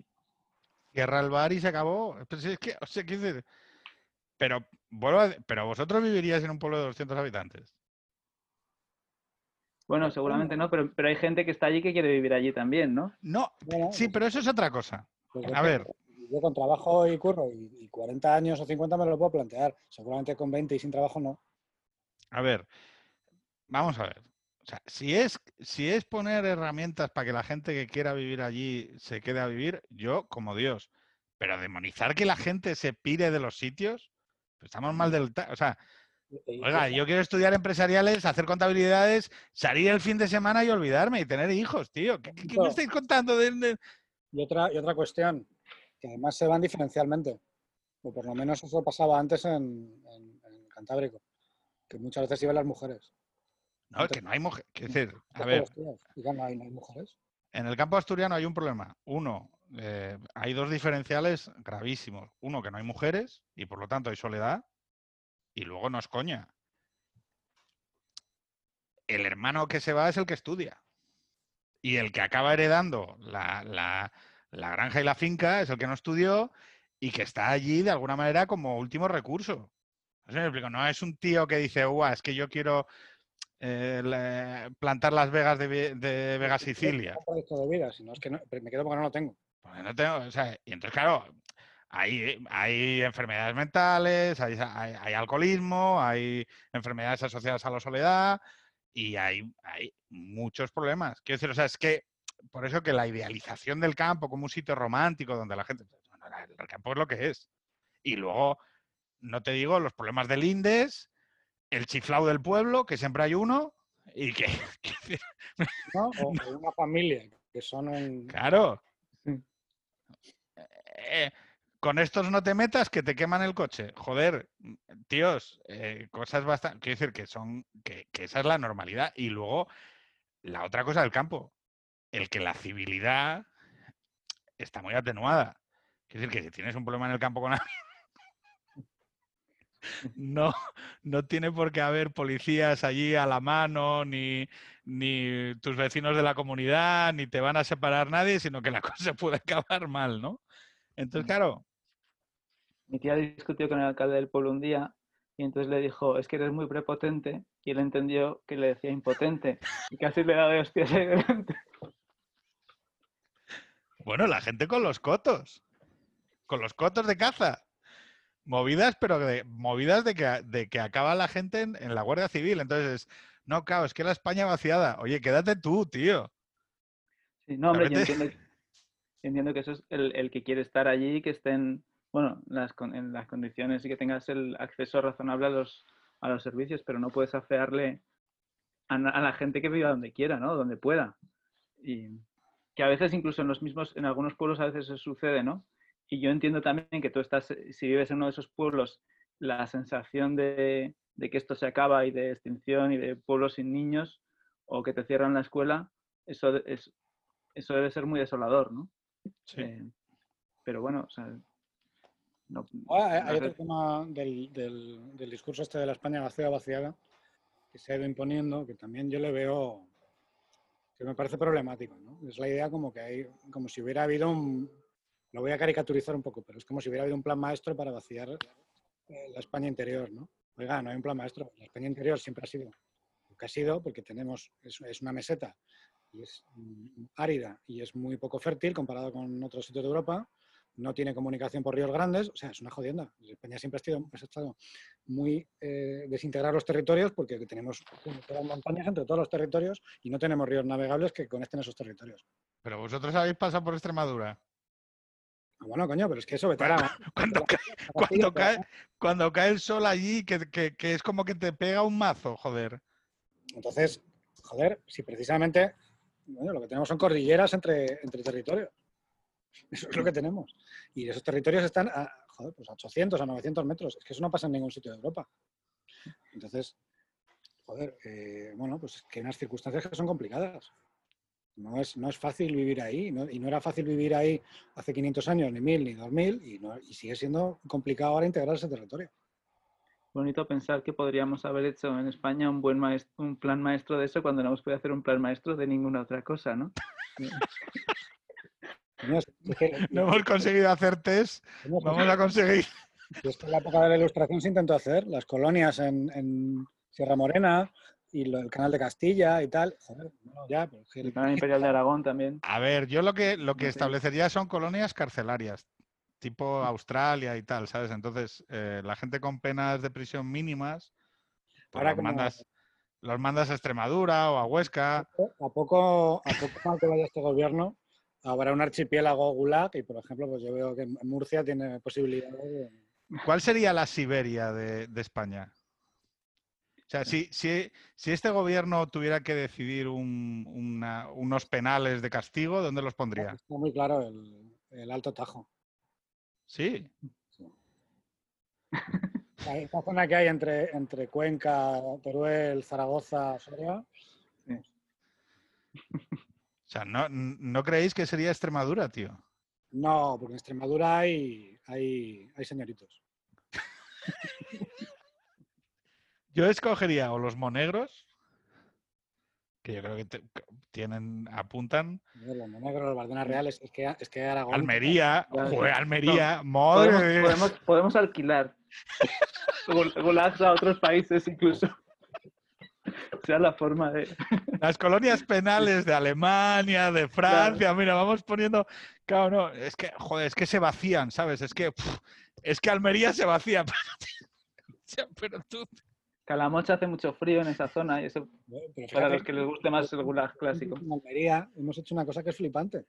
Cierra el bar y se acabó. Pues es que, o sea, ¿qué dices? Pero, vuelvo a- pero vosotros viviríais en un pueblo de 200 habitantes. Bueno, seguramente no, pero, pero hay gente que está allí que quiere vivir allí también, ¿no? No, Bueno, sí, pero eso es otra cosa. pues A ver, Yo con trabajo y curro y, y 40 años o 50 me lo puedo plantear. Seguramente con 20 y sin trabajo no. a ver, vamos a ver. O sea, si es, si es poner herramientas para que la gente que quiera vivir allí se quede a vivir, yo como Dios. Pero demonizar que la gente se pire de los sitios, pues estamos mal del... O sea, oiga, yo quiero estudiar empresariales, hacer contabilidades, salir el fin de semana y olvidarme y tener hijos, tío. ¿Qué, qué- qué me estáis contando de- de, Y otra, y otra cuestión, que además se van diferencialmente, o por lo menos eso pasaba antes en, en- en Cantábrico, que muchas veces iban las mujeres. No, que no hay mujeres. decir, a ver, los tíos. Y ya no hay, no hay mujeres. en el campo asturiano hay un problema. Uno, eh, hay dos diferenciales gravísimos. Uno, que no hay mujeres y por lo tanto hay soledad. Y luego no es coña. El hermano que se va es el que estudia. Y el que acaba heredando la, la- la granja y la finca es el que no estudió y que está allí de alguna manera como último recurso. No sé si me explico. No es un tío que dice, "Uah, es que yo quiero eh, plantar las vegas de, de Vega Sicilia. No es que no- me quedo porque no lo tengo. Porque no tengo, o sea, y entonces, claro, hay, hay enfermedades mentales, hay, hay- hay alcoholismo, hay enfermedades asociadas a la soledad y hay, hay muchos problemas. Quiero decir, o sea, es que por eso que la idealización del campo como un sitio romántico donde la gente... bueno, el campo es lo que es. Y luego, no te digo, los problemas del Indes, el chiflao del pueblo, que siempre hay uno, y que... O, una familia, que son un... Claro. Sí. Eh, con estos no te metas que te queman el coche. Joder, tíos, eh, cosas bastante. Quiero decir que son. Que, que esa es la normalidad. Y luego, la otra cosa del campo. El que la civilidad está muy atenuada. Quiero decir que si tienes un problema en el campo con alguien. No, no tiene por qué haber policías allí a la mano, ni, ni tus vecinos de la comunidad, ni te van a separar nadie, sino que la cosa puede acabar mal, ¿no? Entonces, claro, Mi tía discutió con el alcalde del pueblo un día y entonces le dijo, es que eres muy prepotente y él entendió que le decía impotente y casi le da de hostias ahí delante. bueno, la gente con los cotos, con los cotos de caza. Movidas, pero de, movidas de que, de que acaba la gente en, en la Guardia Civil. Entonces, no, claro, es que la España vaciada. Oye, quédate tú, tío. Sí, no, hombre, yo entiendo, entiendo que eso es el, el que quiere estar allí, que estén, bueno, las, en las condiciones y que tengas el acceso razonable a los, a los servicios, pero no puedes afearle a, a la gente que viva donde quiera, ¿no? Donde pueda. Y que a veces incluso en los mismos, en algunos pueblos a veces eso sucede, ¿no? Y yo entiendo también que tú estás, eh, si vives en uno de esos pueblos, la sensación de, de que esto se acaba y de extinción y de pueblos sin niños o que te cierran la escuela, eso es, eso debe ser muy desolador, ¿no? Eh, pero bueno, o sea, no- hay, no otro tema del, del- del discurso este de la España vacía vaciada que se ha ido imponiendo, que también yo le veo, que me parece problemático. ¿no? Es la idea como que hay, como si hubiera habido un, lo voy a caricaturizar un poco, pero es como si hubiera habido un plan maestro para vaciar eh, la España interior, ¿no? Oiga, no hay un plan maestro. La España interior siempre ha sido lo que ha sido, porque tenemos, es, una meseta y es mm, árida y es muy poco fértil comparado con otros sitios de Europa. No tiene comunicación por ríos grandes, o sea, es una jodienda. España siempre ha estado, ha estado muy eh, los territorios porque tenemos montañas entre todos los territorios y no tenemos ríos navegables que conecten esos territorios. Pero vosotros habéis pasado por Extremadura. Ah, Bueno, coño, pero es que eso, veterano. Cuando, cae, cuando, cae, cuando cae el sol allí, que, que, que es como que te pega un mazo, joder. Entonces, joder, si precisamente bueno, lo que tenemos son cordilleras entre, entre territorios. Eso es lo que tenemos. Y esos territorios están a, joder, pues a 800, a 900 metros. Es que eso no pasa en ningún sitio de Europa. Entonces, joder, eh, bueno, pues es que hay unas circunstancias que son complicadas. No es, no es fácil vivir ahí, ¿no? y no era fácil vivir ahí hace 500 años, ni 1000, ni 2000, y, no, y sigue siendo complicado ahora integrar ese territorio. Bonito pensar que podríamos haber hecho en España un buen maestro, un plan maestro de eso cuando no hemos podido hacer un plan maestro de ninguna otra cosa, ¿no? No, es- es que- No hemos conseguido hacer test, vamos a conseguir. Es que en la época de la ilustración se intentó hacer, las colonias en, en Sierra Morena y lo- el canal de Castilla y tal. Joder, bueno, ya, pero El canal imperial de Aragón también. A ver, yo lo que, lo que establecería son colonias carcelarias, tipo Australia y tal, ¿sabes? Entonces, eh, la gente con penas de prisión mínimas, pues Ahora los, como- mandas, los mandas a Extremadura o a Huesca. a poco, a poco mal que vaya este gobierno, habrá un archipiélago gulag y, por ejemplo, pues yo veo que Murcia tiene posibilidades de... ¿Cuál sería la Siberia de, de España? O sea, si, si, si este gobierno tuviera que decidir un- una- unos penales de castigo, ¿dónde los pondría? Está muy claro el, el Alto Tajo. Sí. Esta zona que hay entre, entre Cuenca, Teruel, Zaragoza, Soria, O sea, ¿no, ¿no creéis que sería Extremadura, tío? no, porque en Extremadura hay, hay, hay señoritos. Yo escogería o los monegros, que yo creo que te- tienen, apuntan, Los monegros, los Bardenas Reales, es que, es que Aragón... Almería, joder. Almería, madre Podemos, podemos, podemos alquilar gulags a otros países incluso. Sea la forma de... Las colonias penales de Alemania, de Francia, mira, vamos poniendo. Claro, no, es que, joder, es que se vacían, ¿sabes? Es que, es que Almería se vacía. O sea, Pero tú. Calamocha hace mucho frío en esa zona y eso Pero para los que les guste más el gulag clásico. En Almería hemos hecho una cosa que es flipante.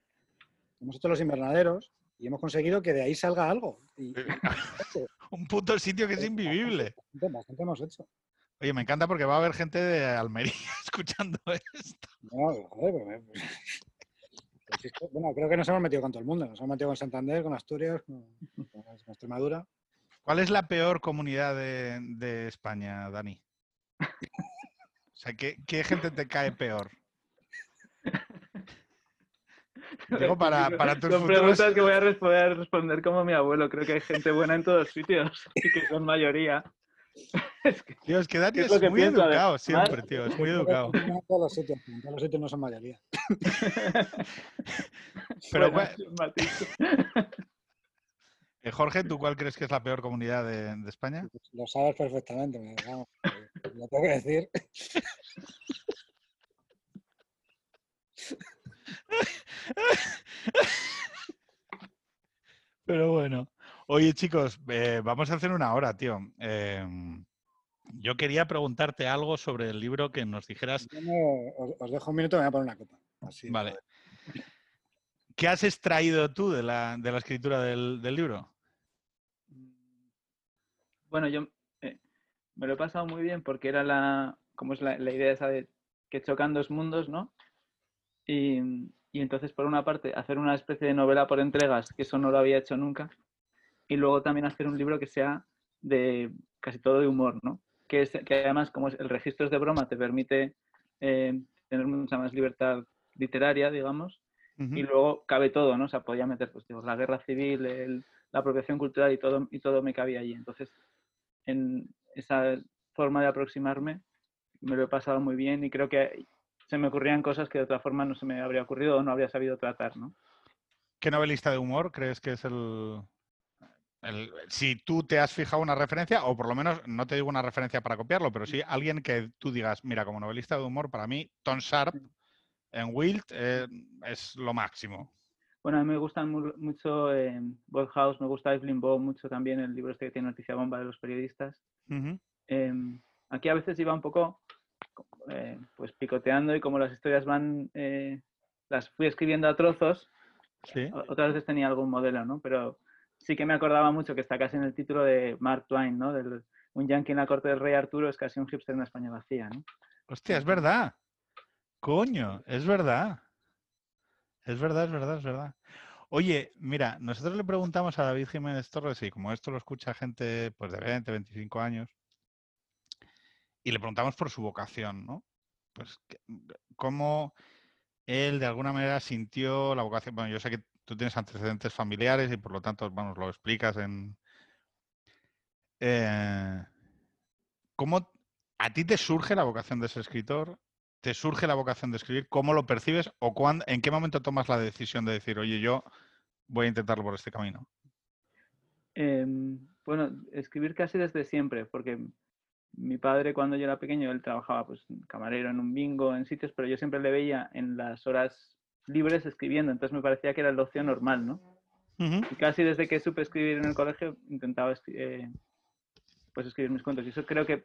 Hemos hecho los invernaderos y hemos conseguido que de ahí salga algo. Y Un puto sitio que es invivible. bastante, hemos hecho. Oye, me encanta porque va a haber gente de Almería escuchando esto. No, joder, pero me- pero si es que- bueno, creo que nos hemos metido con todo el mundo. Nos hemos metido con Santander, con Asturias, con, con Extremadura. ¿Cuál es la peor comunidad de, de España, Dani? O sea, ¿qué, qué gente te cae peor? Digo, para, para tus Son futuros... preguntas que voy a responder, responder como mi abuelo. Creo que hay gente buena en todos sitios y que son mayoría. Es que- Tío, es que Dani es es, lo que muy pienso, educado siempre, tío. Es muy educado. Todos los sitios, todos los sitios no son mayoría. Pero, Bueno, ¿cuál- un matiz. Eh, Jorge, ¿tú cuál crees que es la peor comunidad de, de España? Lo sabes perfectamente. me- eh, lo tengo que decir. Pero bueno. Oye, chicos, eh, vamos a hacer una hora, tío. Em, yo quería preguntarte algo sobre el libro que nos dijeras. Me- os, os dejo un minuto me voy a poner una copa. Así, Vale. ¿Qué has extraído tú de la, de la escritura del, del libro? Bueno, yo eh, me lo he pasado muy bien porque era la, como es la, la idea esa de que chocan dos mundos, ¿no? Y, y entonces, por una parte, hacer una especie de novela por entregas, que eso no lo había hecho nunca, y luego también hacer un libro que sea de casi todo de humor, ¿no? Que, es, que además, como el registro es de broma, te permite eh, tener mucha más libertad literaria, digamos, Ujú. y luego cabe todo, ¿no? O sea, podía meter pues, digo, la guerra civil, el- la apropiación cultural y todo, y todo me cabía allí. Entonces, en esa forma de aproximarme, me lo he pasado muy bien y creo que se me ocurrían cosas que de otra forma no se me habría ocurrido o no habría sabido tratar, ¿no? ¿Qué novelista de humor crees que es el, el- Si tú te has fijado una referencia, o por lo menos, no te digo una referencia para copiarlo, pero sí alguien que tú digas, mira, como novelista de humor, para mí, Tom Sharp en Wild eh, es lo máximo. Bueno, a mí me gustan mu- mucho eh, House, me gusta Evelyn Bow mucho también, el libro este que tiene Noticia Bomba de los periodistas. Em, aquí a veces iba un poco eh, pues picoteando y como las historias van, eh, las fui escribiendo a trozos, Sí. otras veces tenía algún modelo, ¿no? Pero sí que me acordaba mucho que está casi en el título de Mark Twain, ¿no? Del, un yankee en la corte del rey Arturo es casi un hipster en la España vacía, ¿no? Hostia, es verdad. Coño, es verdad. Es verdad, es verdad, es verdad. Oye, mira, nosotros le preguntamos a David Jiménez Torres, y como esto lo escucha gente pues de 20, 25 años, y le preguntamos por su vocación, ¿no? Pues, ¿cómo, él de alguna manera sintió la vocación. Bueno, yo sé que tú tienes antecedentes familiares y por lo tanto, vamos, lo explicas en. Eh, ¿Cómo a ti te surge la vocación de ser escritor? ¿Te surge la vocación de escribir? ¿Cómo lo percibes? ¿O en qué momento tomas la decisión de decir, oye, yo voy a intentarlo por este camino? Em, bueno, escribir casi desde siempre, porque mi padre cuando yo era pequeño, él trabajaba pues camarero en un bingo, en sitios, pero yo siempre le veía en las horas libres escribiendo, entonces me parecía que era la opción normal, ¿no? Y casi desde que supe escribir en el colegio intentaba eh, pues escribir mis cuentos. Y eso creo que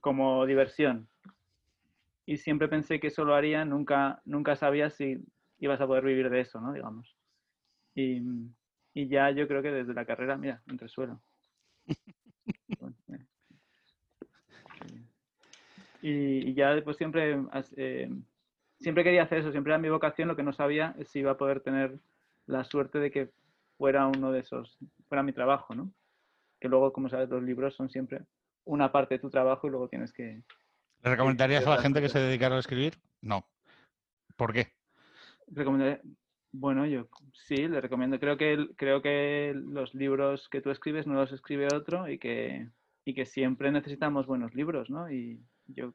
como diversión. Y siempre pensé que eso lo haría, nunca, nunca sabía si ibas a poder vivir de eso, ¿no? Digamos. Y, y ya yo creo que desde la carrera, mira, entre suelo. y, ya después siempre, eh, siempre quería hacer eso, siempre era mi vocación, lo que no sabía es si iba a poder tener la suerte de que fuera uno de esos, fuera mi trabajo, ¿no? Que luego, como sabes, los libros son siempre una parte de tu trabajo y luego tienes que... ¿Le recomendarías a la gente que se dedicara a escribir? No. ¿Por qué? Bueno, yo sí, le recomiendo. Creo que, creo que los libros que tú escribes no los escribe otro y que, y que siempre necesitamos buenos libros, ¿no? Y yo,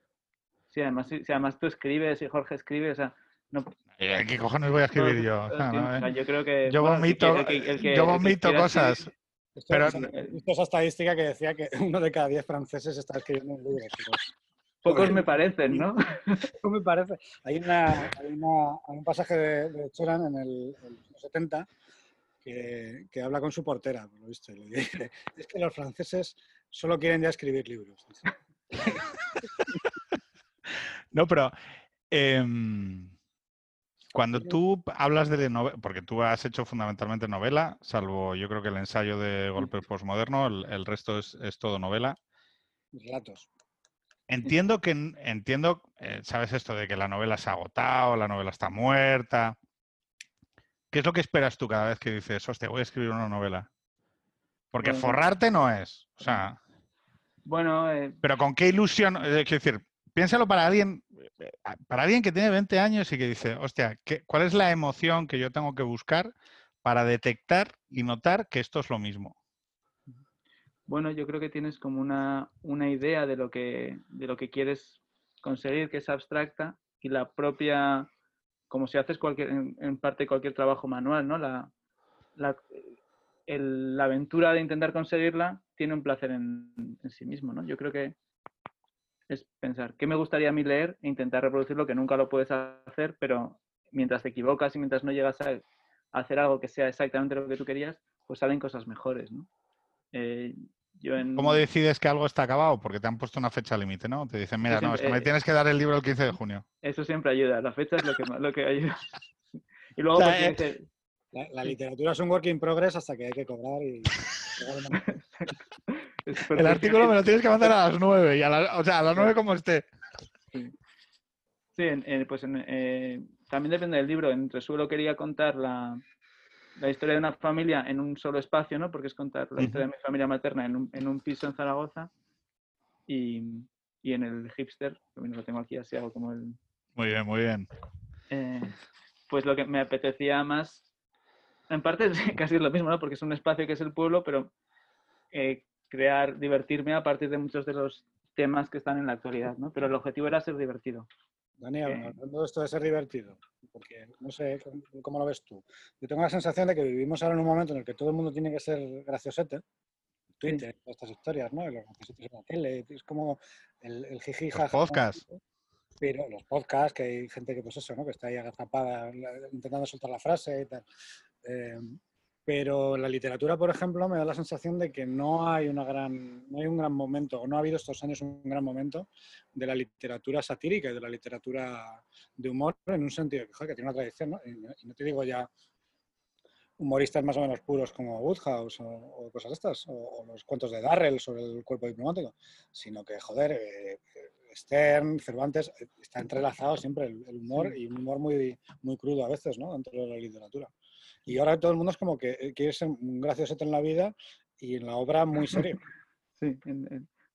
sí, además, si, además tú escribes y Jorge escribe, o sea, no... ¿Qué cojones voy a escribir yo? yo creo que... Yo vomito, yo vomito cosas. pero... Esto esa estadística que decía que uno de cada diez franceses está escribiendo un libro. Pocos me parecen, ¿no? Pocos me parece. Hay, una, hay, una, un pasaje de, de Choran en el, 70 que, que, habla con su portera, por lo visto, y le dice, es que los franceses solo quieren ya escribir libros. no, pero em, cuando tú hablas de novela, porque tú has hecho fundamentalmente novela, salvo yo creo que el ensayo de golpe postmoderno, el, el resto es, es todo novela. Relatos. Entiendo que, entiendo, eh, sabes esto de que la novela se ha agotado, la novela está muerta. ¿Qué es lo que esperas tú cada vez que dices, hostia, voy a escribir una novela? Porque forrarte no es, o sea... Bueno... Eh, pero con qué ilusión, es decir, piénsalo para alguien, eh, para alguien que tiene 20 años y que dice, hostia, ¿qué, ¿cuál es la emoción que yo tengo que buscar para detectar y notar que esto es lo mismo? Bueno, yo creo que tienes como una, idea de lo, que, de lo que quieres conseguir, que es abstracta, y la propia, como si haces cualquier, en, parte cualquier trabajo manual, ¿no? La, la, aventura de intentar conseguirla tiene un placer en, sí mismo, ¿no? Yo creo que es pensar, ¿qué me gustaría a mí leer e intentar reproducirlo, que nunca lo puedes hacer, pero mientras te equivocas y mientras no llegas a, hacer algo que sea exactamente lo que tú querías, pues salen cosas mejores, ¿no? Eh, ¿Cómo decides que algo está acabado? Porque te han puesto una fecha límite, ¿no? Te dicen, mira, no, es que me eh, tienes que dar el libro el 15 de junio. Eso siempre ayuda, la fecha es lo que, lo que ayuda. y luego la, pues, la, literatura es un work in progress hasta que hay que cobrar y... el artículo me lo tienes que mandar a las 9, y o sea, a las 9 como esté. Sí, pues eh, también depende del libro. En Resuelo quería contar la, la historia de una familia en un solo espacio, ¿no? Porque es contar la historia de mi familia materna en un, en un piso en Zaragoza y, y, en el hipster, también lo tengo aquí así, hago como el... Muy bien, muy bien. Eh, pues lo que me apetecía más, en parte casi es lo mismo, ¿no? Porque es un espacio que es el pueblo, pero eh, crear, divertirme a partir de muchos de los temas que están en la actualidad, ¿no? Pero el objetivo era ser divertido. Daniel, eh, hablando de esto de ser divertido, porque no sé cómo lo ves tú. Yo tengo la sensación de que vivimos ahora en un momento en el que todo el mundo tiene que ser graciosete. Twitter, estas historias, ¿no? Los en la tele, es como el, el jiji, Los podcasts. Pero los podcasts, que hay gente que, pues eso, ¿no? Que está ahí agazapada intentando soltar la frase y tal. Eh, pero la literatura, por ejemplo, me da la sensación de que no hay, una gran, no hay un gran momento, o no ha habido estos años un gran momento de la literatura satírica y de la literatura de humor, en un sentido que, tiene una tradición, ¿no? Y, no te digo ya humoristas más o menos puros como Woodhouse o, cosas estas, o, los cuentos de Darrell sobre el cuerpo diplomático, sino que, joder, eh, Stern, Cervantes, eh, está entrelazado siempre el, el, humor y un humor muy, muy crudo a veces, ¿no? Dentro de la literatura. Y ahora todo el mundo es como que eh, quiere ser un gracioso en la vida y en la obra muy serio. Sí,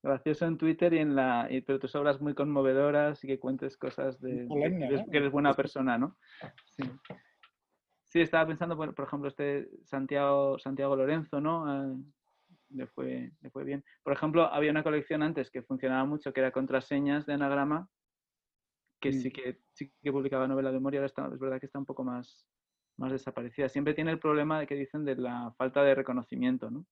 gracioso en Twitter y en la, y- pero tus obras muy conmovedoras y que cuentes cosas de, que, eres, ¿no? que eres buena persona, ¿no? Sí. Sí, estaba pensando, por, por ejemplo, este Santiago, Santiago Lorenzo, ¿no? Eh, le, fue, le fue bien. Por ejemplo, había una colección antes que funcionaba mucho, que era contraseñas de anagrama, que sí Mm. que sí que publicaba novela de y ahora está, es verdad que está un poco más, más desaparecida. Siempre tiene el problema de que dicen de la falta de reconocimiento, ¿no?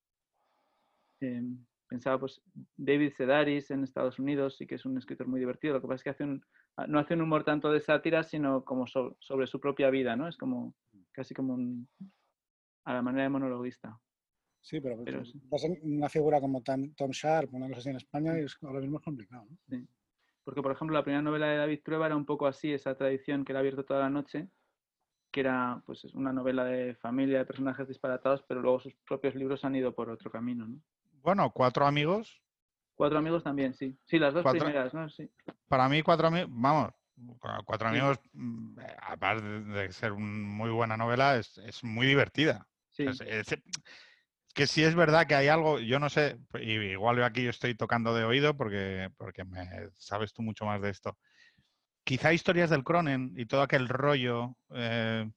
Em, pensaba, pues, David Sedaris en Estados Unidos, sí que es un escritor muy divertido. Lo que pasa es que hace un, ah, no hace un humor tanto de sátira, sino como so- sobre su propia vida, ¿no? Es como casi como un, a la manera de monologuista. Sí, pero, Pero sí. vas en una figura como Tom, Tom Sharp, una cosa así en España, es, ahora mismo es complicado. ¿no? Porque, por ejemplo, la primera novela de David Trueba era un poco así, esa tradición que era abierto toda la noche, que era pues es una novela de familia, de personajes disparatados, pero luego sus propios libros han ido por otro camino, ¿no? Bueno, cuatro amigos. Cuatro amigos también, sí. Sí, las dos Cuatro- primeras, ¿no? Sí. Para mí, cuatro amigos, vamos, cua- cuatro amigos, aparte de ser una muy buena novela, es, es muy divertida. sí. Es, es- que sí es verdad que hay algo, yo no sé, y igual yo aquí yo estoy tocando de oído porque, porque me, sabes tú mucho más de esto. Quizá historias del Cronen y todo aquel rollo eh,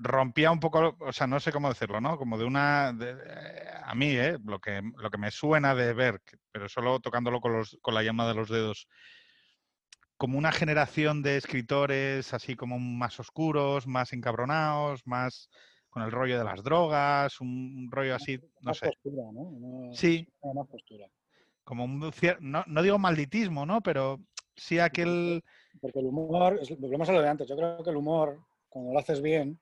rompía un poco, o sea, no sé cómo decirlo, ¿no? Como de una, de- eh, a mí, ¿eh? Lo que, lo que me suena de que- pero solo tocándolo con, los, con la llama de los dedos, como una generación de escritores así como más oscuros, más encabronados, más con el rollo de las drogas, un, rollo así, no Más sé. postura, ¿no? Sí, más postura. como un no, no digo malditismo, ¿no? Pero sí aquel... Porque el humor, volvemos a lo de antes, yo creo que el humor, cuando lo haces bien,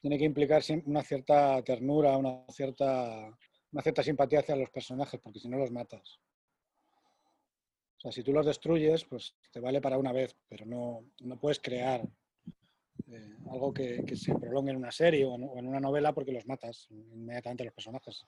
tiene que implicar una cierta ternura, una cierta, una cierta simpatía hacia los personajes, porque si no los matas. O sea, si tú los destruyes, pues te vale para una vez, pero no, no puedes crear eh, algo que, que se prolongue en una serie o en, o en una novela porque los matas inmediatamente los personajes.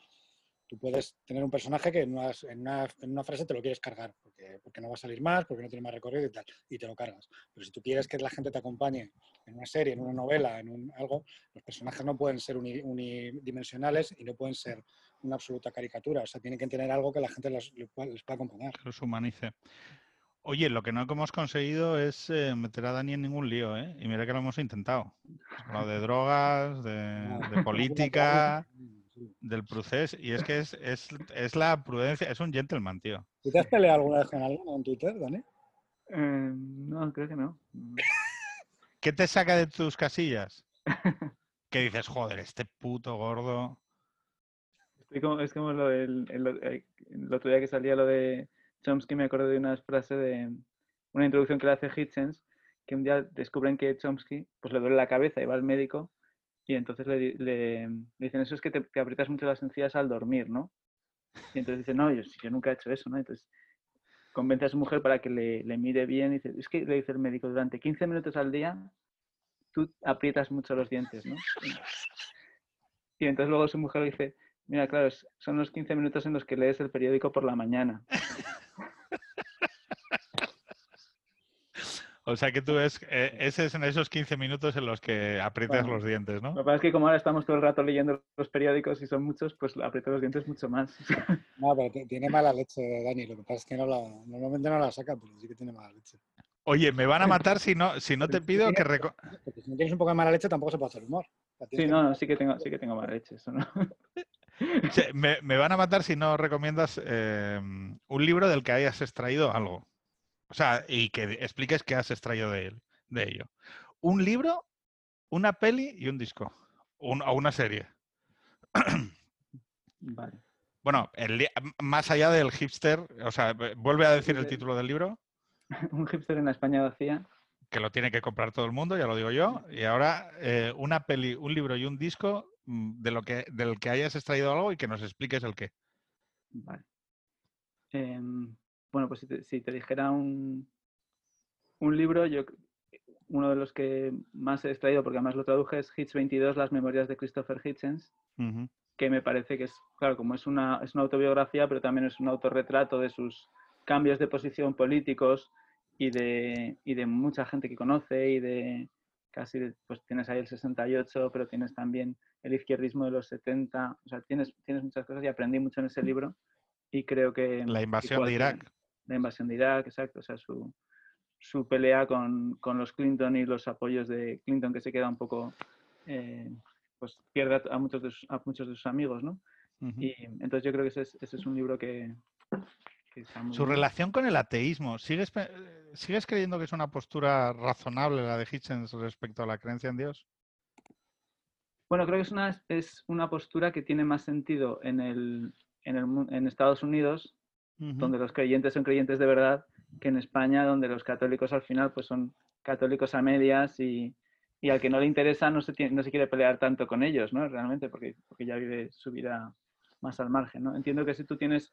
Tú puedes tener un personaje que en una, en una- en una frase te lo quieres cargar, porque, porque no va a salir más, porque no tiene más recorrido y tal, y te lo cargas. Pero si tú quieres que la gente te acompañe en una serie, en una novela, en un, algo, los personajes no pueden ser uni- unidimensionales y no pueden ser una absoluta caricatura. O sea, tienen que tener algo que la gente les, les pueda acompañar. que los humanice. Oye, lo que no hemos conseguido es eh, meter a Dani en ningún lío, ¿eh? Y mira que lo hemos intentado. Hablado de drogas, de, de política. Del procés, y es que es, es, es la prudencia, es un gentleman, tío. ¿Tú te has peleado alguna vez con alguien en Twitter, Dani? Eh, no, creo que no. ¿Qué te saca de tus casillas? Que dices, joder, este puto gordo. Estoy como- es como lo del el, el- el otro día que salía lo de Chomsky, me acuerdo de una frase de una introducción que le hace Hitchens, que un día descubren que Chomsky pues le duele la cabeza y va al médico y entonces le, di- le- dicen, eso es que te, aprietas mucho las encías al dormir, ¿no? Y entonces dice, no, yo, nunca he hecho eso, ¿no? Entonces convence a su mujer para que le, le mire bien y dice, es que le dice el médico, durante 15 minutos al día tú aprietas mucho los dientes, ¿no? Y entonces luego su mujer le dice, mira, claro, son los 15 minutos en los que lees el periódico por la mañana. O sea que tú ves, eh, ese es en esos 15 minutos en los que aprietas Bueno, los dientes, ¿no? Lo que pasa es que como ahora estamos todo el rato leyendo los periódicos y son muchos, pues aprieto los dientes mucho más. No, pero ti- tiene mala leche, Dani. Lo que pasa es que no la, normalmente no la saca, pero sí que tiene mala leche. Oye, me van a matar si no, si no te pido que... reco- Porque si no tienes un poco de mala leche, tampoco se puede hacer humor. Sí, no, no, sí que tengo, sí que tengo mala leche, eso no. Che, me, me van a matar si no recomiendas eh, un libro del que hayas extraído algo. O sea, y que expliques qué has extraído de él, de ello. Un libro, una peli y un disco. Un- o una serie. Vale. Bueno, el más allá del hipster, o sea, vuelve a decir el Sí. título del libro, Un hipster en la España vacía. que lo tiene que comprar todo el mundo, ya lo digo yo. Y ahora, eh, una peli, un libro y un disco mm, de lo que, del que hayas extraído algo y que nos expliques el qué. Vale. Em, bueno, pues si te, si te dijera un, un libro, yo c- uno de los que más he extraído, porque además lo traduje, es Hitch 22, Las memorias de Christopher Hitchens, que me parece que es, claro, como es una, es una autobiografía, pero también es un autorretrato de sus cambios de posición políticos y de, y de mucha gente que conoce y de casi, pues tienes ahí el 68, pero tienes también el izquierdismo de los 70, o sea, tienes, tienes muchas cosas y aprendí mucho en ese libro y creo que... La invasión igual de Irak. La invasión de Irak, exacto. O sea, su, su pelea con, con los Clinton y los apoyos de Clinton que se queda un poco... eh, pues pierde a, muchos de sus, a muchos de sus amigos, ¿no? Y entonces yo creo que ese es, ese es un libro que... que está muy Su bien. relación con el ateísmo, ¿sigues, eh, ¿sigues creyendo que es una postura razonable la de Hitchens respecto a la creencia en Dios? Bueno, creo que es una, es una postura que tiene más sentido en, el, en, el en Estados Unidos, Donde los creyentes son creyentes de verdad, que en España, donde los católicos al final pues son católicos a medias y, y al que no le interesa no se, tiene- no se quiere pelear tanto con ellos, ¿no? Realmente, porque, porque ya vive su vida más al margen, ¿no? Entiendo que si tú tienes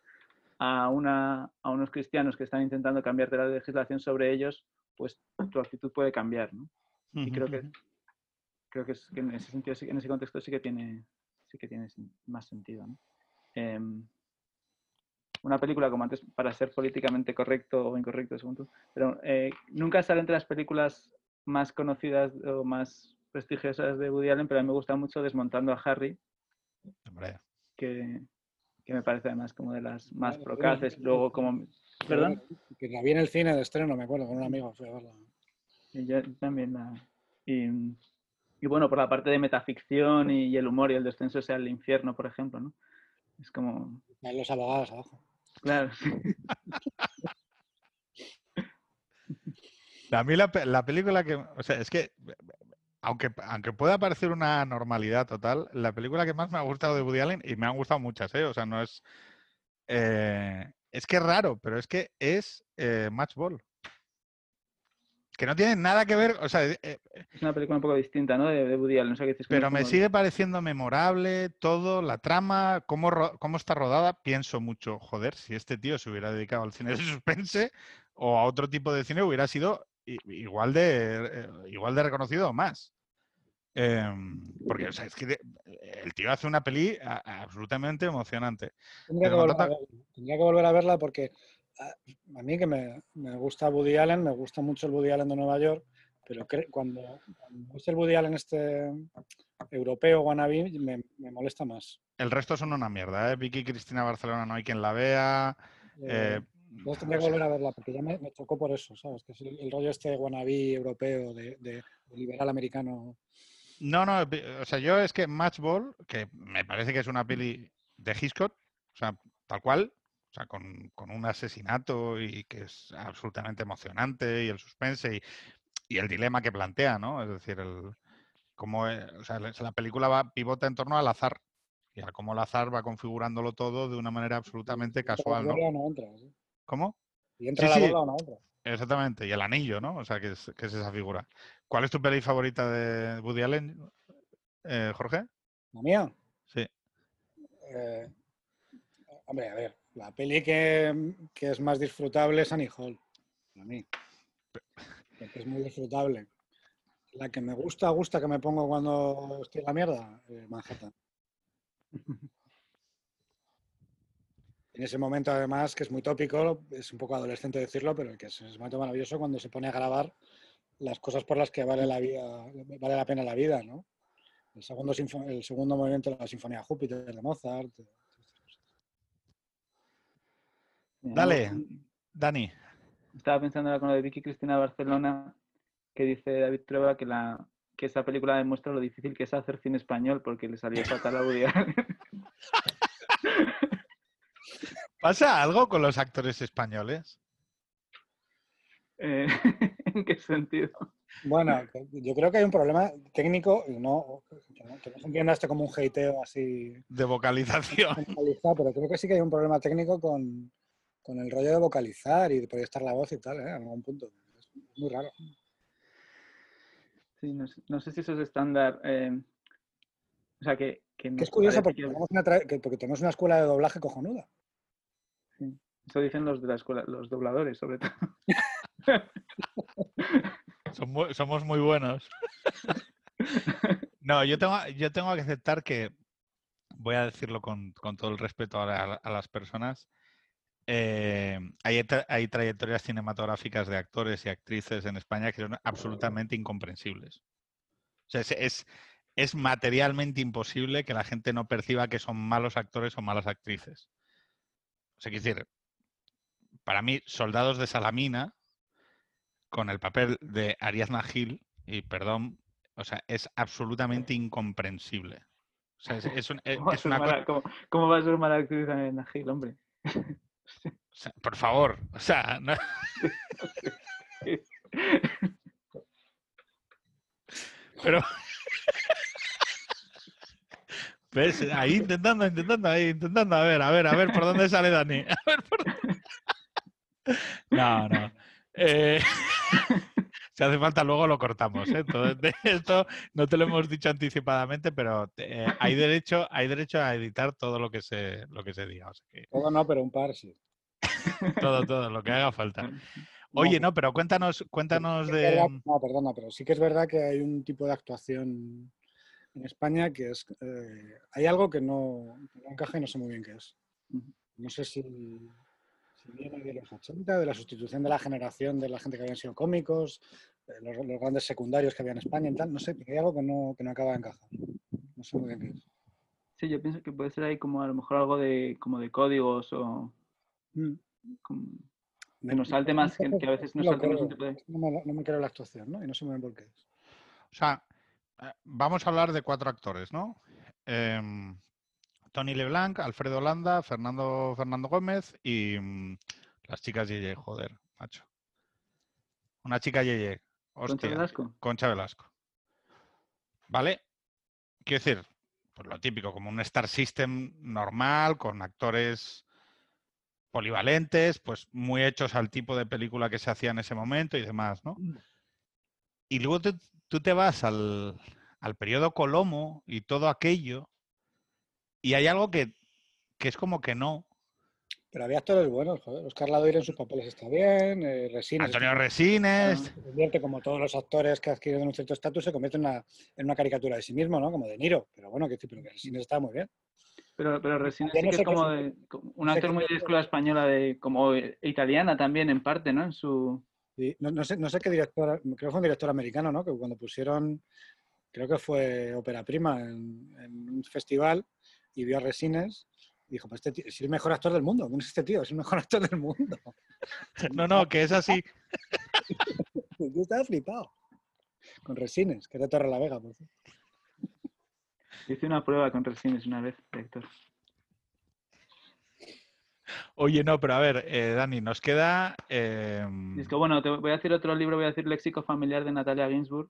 a, una, a unos cristianos que están intentando cambiarte la legislación sobre ellos, pues tu actitud puede cambiar, ¿no? Y creo que, creo que, es- que en ese sentido, en ese contexto sí que tiene, sí que tiene más sentido. ¿no? Em, una película, como antes, para ser políticamente correcto o incorrecto, según tú, pero eh, nunca sale entre las películas más conocidas o más prestigiosas de Woody Allen, pero a mí me gusta mucho Desmontando a Harry, Hombre, que, que me parece además como de las más Claro, procaces. Luego, como. ¿Perdón? Que la vi en el cine de estreno, me acuerdo, con un amigo fui a verla. Y yo también la... Y, y bueno, por la parte de metaficción y, y el humor y el descenso sea el infierno, por ejemplo, ¿no? Es como... Ahí los abogados abajo. Claro, a mí la, la película que, o sea, es que, aunque, aunque pueda parecer una normalidad total, la película que más me ha gustado de Woody Allen, y me han gustado muchas, ¿eh? O sea, no es... eh, es que es raro, pero es que es eh, Matchball. Que no tiene nada que ver, o sea, eh, eh, es una película un poco distinta, ¿no? De, de Woody Allen. O sea, que dices que pero me como- sigue pareciendo memorable todo, la trama, cómo, cómo está rodada. Pienso mucho, joder, si este tío se hubiera dedicado al cine de suspense o a otro tipo de cine, hubiera sido igual de, eh, igual de reconocido o más. Em, porque, o sea, es que el tío hace una peli absolutamente emocionante. Tendría que, a tendría que volver a verla porque a, a mí que me, me gusta Woody Allen, me gusta mucho el Woody Allen de Nueva York, pero cuando, cuando es el Woody Allen este europeo wannabe me, me molesta más. El resto son una mierda, ¿eh? Vicky Cristina Barcelona no hay quien la vea. Eh, eh, tendría que volver a verla porque ya me, me chocó por eso, ¿sabes? Que es el, el rollo este wannabe europeo de, de- de liberal americano. No, no, o sea, yo es que Matchball, que me parece que es una peli de Hitchcock, o sea, tal cual, o sea, con, con un asesinato y que es absolutamente emocionante y el suspense y, y el dilema que plantea, ¿no? Es decir, el, cómo, eh, o sea, la la película va, pivota en torno al azar y a cómo el azar va configurándolo todo de una manera absolutamente casual, ¿no? bola o no entra, ¿sí? ¿Cómo? Y entra Sí, la sí. bola o no entra. Exactamente, y el anillo, ¿no? O sea, que es, que es esa figura. ¿Cuál es tu peli favorita de Woody Allen, eh, Jorge? ¿La mía? Sí. Eh, hombre, a ver, la peli que, es más disfrutable es Annie Hall, para mí. Es muy disfrutable. La que me gusta, gusta que me pongo cuando estoy en la mierda, eh, Manhattan. En ese momento, además, que es muy tópico, es un poco adolescente decirlo, pero que es un momento maravilloso cuando se pone a grabar las cosas por las que vale la vida, vale la pena la vida, ¿no? El segundo, el segundo movimiento de la Sinfonía Júpiter de Mozart. Dale, Dani. Estaba pensando ahora con lo de Vicky Cristina Barcelona, que dice David Trueba que, la, que esa película demuestra lo difícil que es hacer cine español porque le salió fatal a Woody. ¿Pasa algo con los actores españoles? Eh, ¿En qué sentido? Bueno, yo creo que hay un problema técnico y no, que no, que no se entienda esto como un hateo así De vocalización. pero creo que sí que hay un problema técnico con, con el rollo de vocalizar y de proyectar la voz y tal, ¿eh? en algún punto. Es muy raro. Sí, no, sé, no sé si eso es estándar. eh, o sea, que, que es curioso porque que- tenemos, una tra- que- porque tenemos una escuela de doblaje cojonuda. Eso dicen los de la escuela, los dobladores, sobre todo. Son muy- somos muy buenos. No, yo tengo, yo tengo que aceptar que, voy a decirlo con, con todo el respeto a, la- a las personas, eh, hay, tra- hay trayectorias cinematográficas de actores y actrices en España que son absolutamente incomprensibles. O sea, es, es, es materialmente imposible que la gente no perciba que son malos actores o malas actrices. O sea, quiero decir, para mí, Soldados de Salamina, con el papel de Ariadna Gil, y perdón, o sea, es absolutamente incomprensible. O sea, es, es un- es- ¿Cómo, va a es ser una cómo- cómo va a ser mala actriz Ariadna Gil, hombre? por favor, o sea, pero. Ahí intentando, intentando, ahí intentando, a ver, a ver, a ver por dónde sale Dani. No, no. Eh, si hace falta luego lo cortamos. ¿eh? Todo de- esto no te lo hemos dicho anticipadamente, pero eh, hay derecho, hay derecho a editar todo lo que se, lo que se diga. o sea que Todo no, pero un par sí. todo, todo, lo que haga falta. Oye, no, pero cuéntanos, cuéntanos de. no, perdona, pero sí que es verdad que hay un tipo de actuación en España que es. eh, hay algo que no, que no encaja y no sé muy bien qué es. No sé si viene de los 80, de la sustitución de la generación de la gente que habían sido cómicos, los, los grandes secundarios que había en España y tal. No sé, hay algo que no, que no acaba de encajar. No sé muy bien qué es. Sí, yo pienso que puede ser ahí como a lo mejor algo de como de códigos o Mm. como- que nos salte más, que, que a veces no nos salte más un tipo de... No me, no me creo la actuación, ¿no? Y no sé muy bien por qué es. O sea, eh, vamos a hablar de cuatro actores, ¿no? Em, Tony LeBlanc, Alfredo Landa, Fernando, Fernando Gómez y mm, las chicas Yeye, joder, macho. Una chica Yeye, Concha hostia, Velasco. Concha Velasco. ¿Vale? Quiero decir, pues lo típico, como un Star System normal, con actores polivalentes, pues muy hechos al tipo de película que se hacía en ese momento y demás, ¿no? Y luego tú, tú te vas al, al periodo Colomo y todo aquello, y hay algo que, que es como que no. Pero había actores buenos, joder. Oscar Ladoire en sus papeles está bien, eh, Resines Antonio está- Resines, se convierte, como todos los actores que adquieren un cierto estatus, se convierte en una, en una caricatura de sí mismo, ¿no? Como de Niro. Pero bueno, que, pero que Resines está muy bien. Pero, pero Resines sí no que es como de, un no sé actor qué muy de escuela española, de como italiana también en parte, ¿no? En su... No sé, no sé qué director, creo que fue un director americano, ¿no? Que cuando pusieron, creo que fue Ópera Prima en, en un festival y vio a Resines, dijo, pues este tío es el mejor actor del mundo. ¿Quién es este tío? Es el mejor actor del mundo. no, no, que es así. Yo estaba flipado. Con Resines, que era de Torre la Vega, por cierto. Hice una prueba con Resines una vez, de actor. Oye, no, pero a ver, eh, Dani, nos queda... Y es que bueno, te voy a decir otro libro, voy a decir Léxico Familiar de Natalia Ginsburg.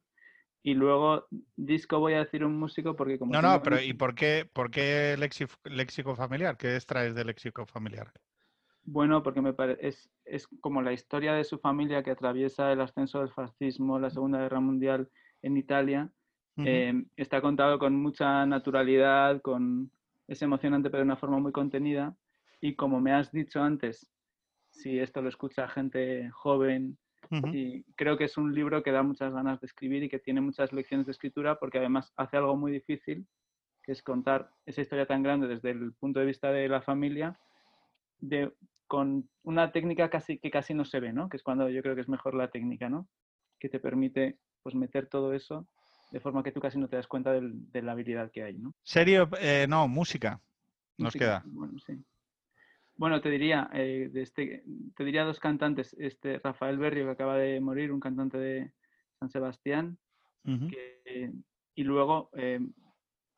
Y luego disco voy a decir un músico porque como... No, no, pero ¿y por qué, por qué léxico, familiar? ¿Qué extraes de léxico familiar? Bueno, porque me pare- es, es como la historia de su familia que atraviesa el ascenso del fascismo, la Segunda Guerra Mundial en Italia. Eh, está contado con mucha naturalidad, con, es emocionante pero de una forma muy contenida. Y como me has dicho antes, si esto lo escucha gente joven, Y creo que es un libro que da muchas ganas de escribir y que tiene muchas lecciones de escritura porque además hace algo muy difícil, que es contar esa historia tan grande desde el punto de vista de la familia, de, con una técnica casi, que casi no se ve, ¿no? que es cuando yo creo que es mejor la técnica, ¿no? que te permite pues, meter todo eso de forma que tú casi no te das cuenta del- de la habilidad que hay. ¿no? Serio, eh, no, música. Nos Música, queda. Bueno, sí. Bueno, te diría, eh, de este, te diría dos cantantes. Este Rafael Berrio, que acaba de morir, un cantante de San Sebastián, que- y luego eh,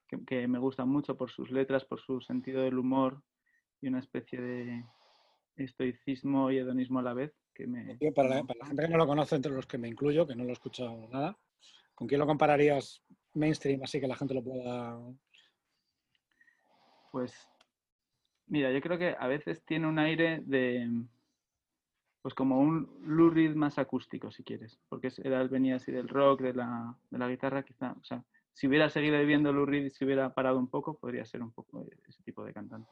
que, que me gusta mucho por sus letras, por su sentido del humor y una especie de estoicismo y hedonismo a la vez. Que me, Para la, para la gente que no lo conoce, entre los que me incluyo, que no lo he escuchado nada, ¿con quién lo compararías mainstream así que la gente lo pueda... Pues, mira, yo creo que a veces tiene un aire de, pues como un Lou Reed más acústico, si quieres, porque era, él venía así del rock, de la, de la guitarra, quizá, o sea, si hubiera seguido viviendo Lou Reed y se hubiera parado un poco, podría ser un poco ese tipo de cantante.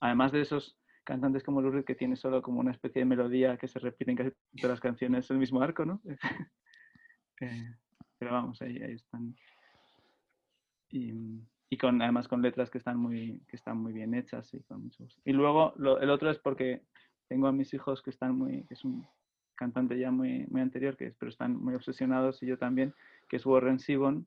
Además de esos cantantes como Lou Reed que tiene solo como una especie de melodía que se repite en casi todas las canciones, el mismo arco, ¿no? Eh, pero vamos, ahí, ahí están. Y, y con, además con letras que están muy, que están muy bien hechas y con. Y luego lo- el otro es porque tengo a mis hijos que están muy, que es un cantante ya muy, muy anterior, que es, pero están muy obsesionados y yo también, que es Warren Zevon,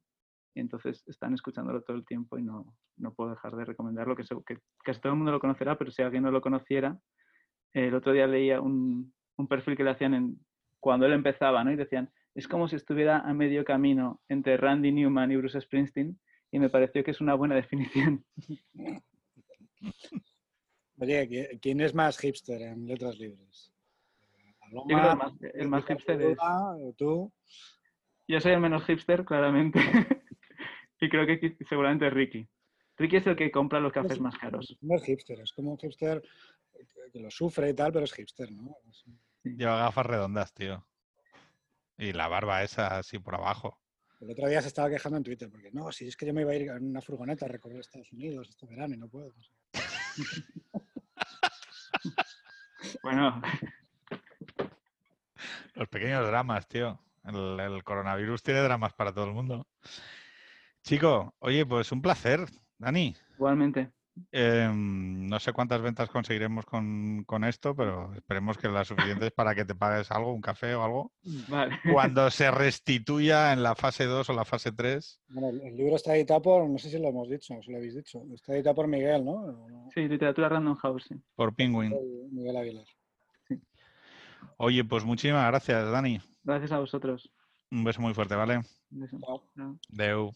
y entonces están escuchándolo todo el tiempo y no, no puedo dejar de recomendarlo, que, que casi todo el mundo lo conocerá, pero si alguien no lo conociera, el otro día leía un, un perfil que le hacían en, cuando él empezaba, ¿no? Y decían, es como si estuviera a medio camino entre Randy Newman y Bruce Springsteen, y me pareció que es una buena definición. Oye, ¿quién es más hipster en letras libres? Yo creo el más, el más hipster es... ¿Tú? Yo soy el menos hipster, claramente. y creo que seguramente Ricky. Ricky es el que compra los cafés más caros. No es hipster, es como un hipster que lo sufre y tal, pero es hipster, ¿no? Lleva gafas redondas, tío. Y la barba esa así por abajo. El otro día se estaba quejando en Twitter porque no, si es que yo me iba a ir en una furgoneta a recorrer Estados Unidos este verano y no puedo. bueno. Los pequeños dramas, tío. El, coronavirus tiene dramas para todo el mundo. Chico, oye, pues un placer, Dani. Igualmente. Em, no sé cuántas ventas conseguiremos con, esto, pero esperemos que las suficientes para que te pagues algo, un café o algo. Cuando se restituya en la fase 2 o la fase 3. Bueno, el libro está editado por, no sé si lo hemos dicho, si lo habéis dicho, está editado por Miguel, ¿no? Sí, literatura Random House. Sí. Por Penguin. Miguel Aguilar. Oye, pues muchísimas gracias, Dani. Gracias a vosotros. Un beso muy fuerte, ¿vale? Un beso. Deu.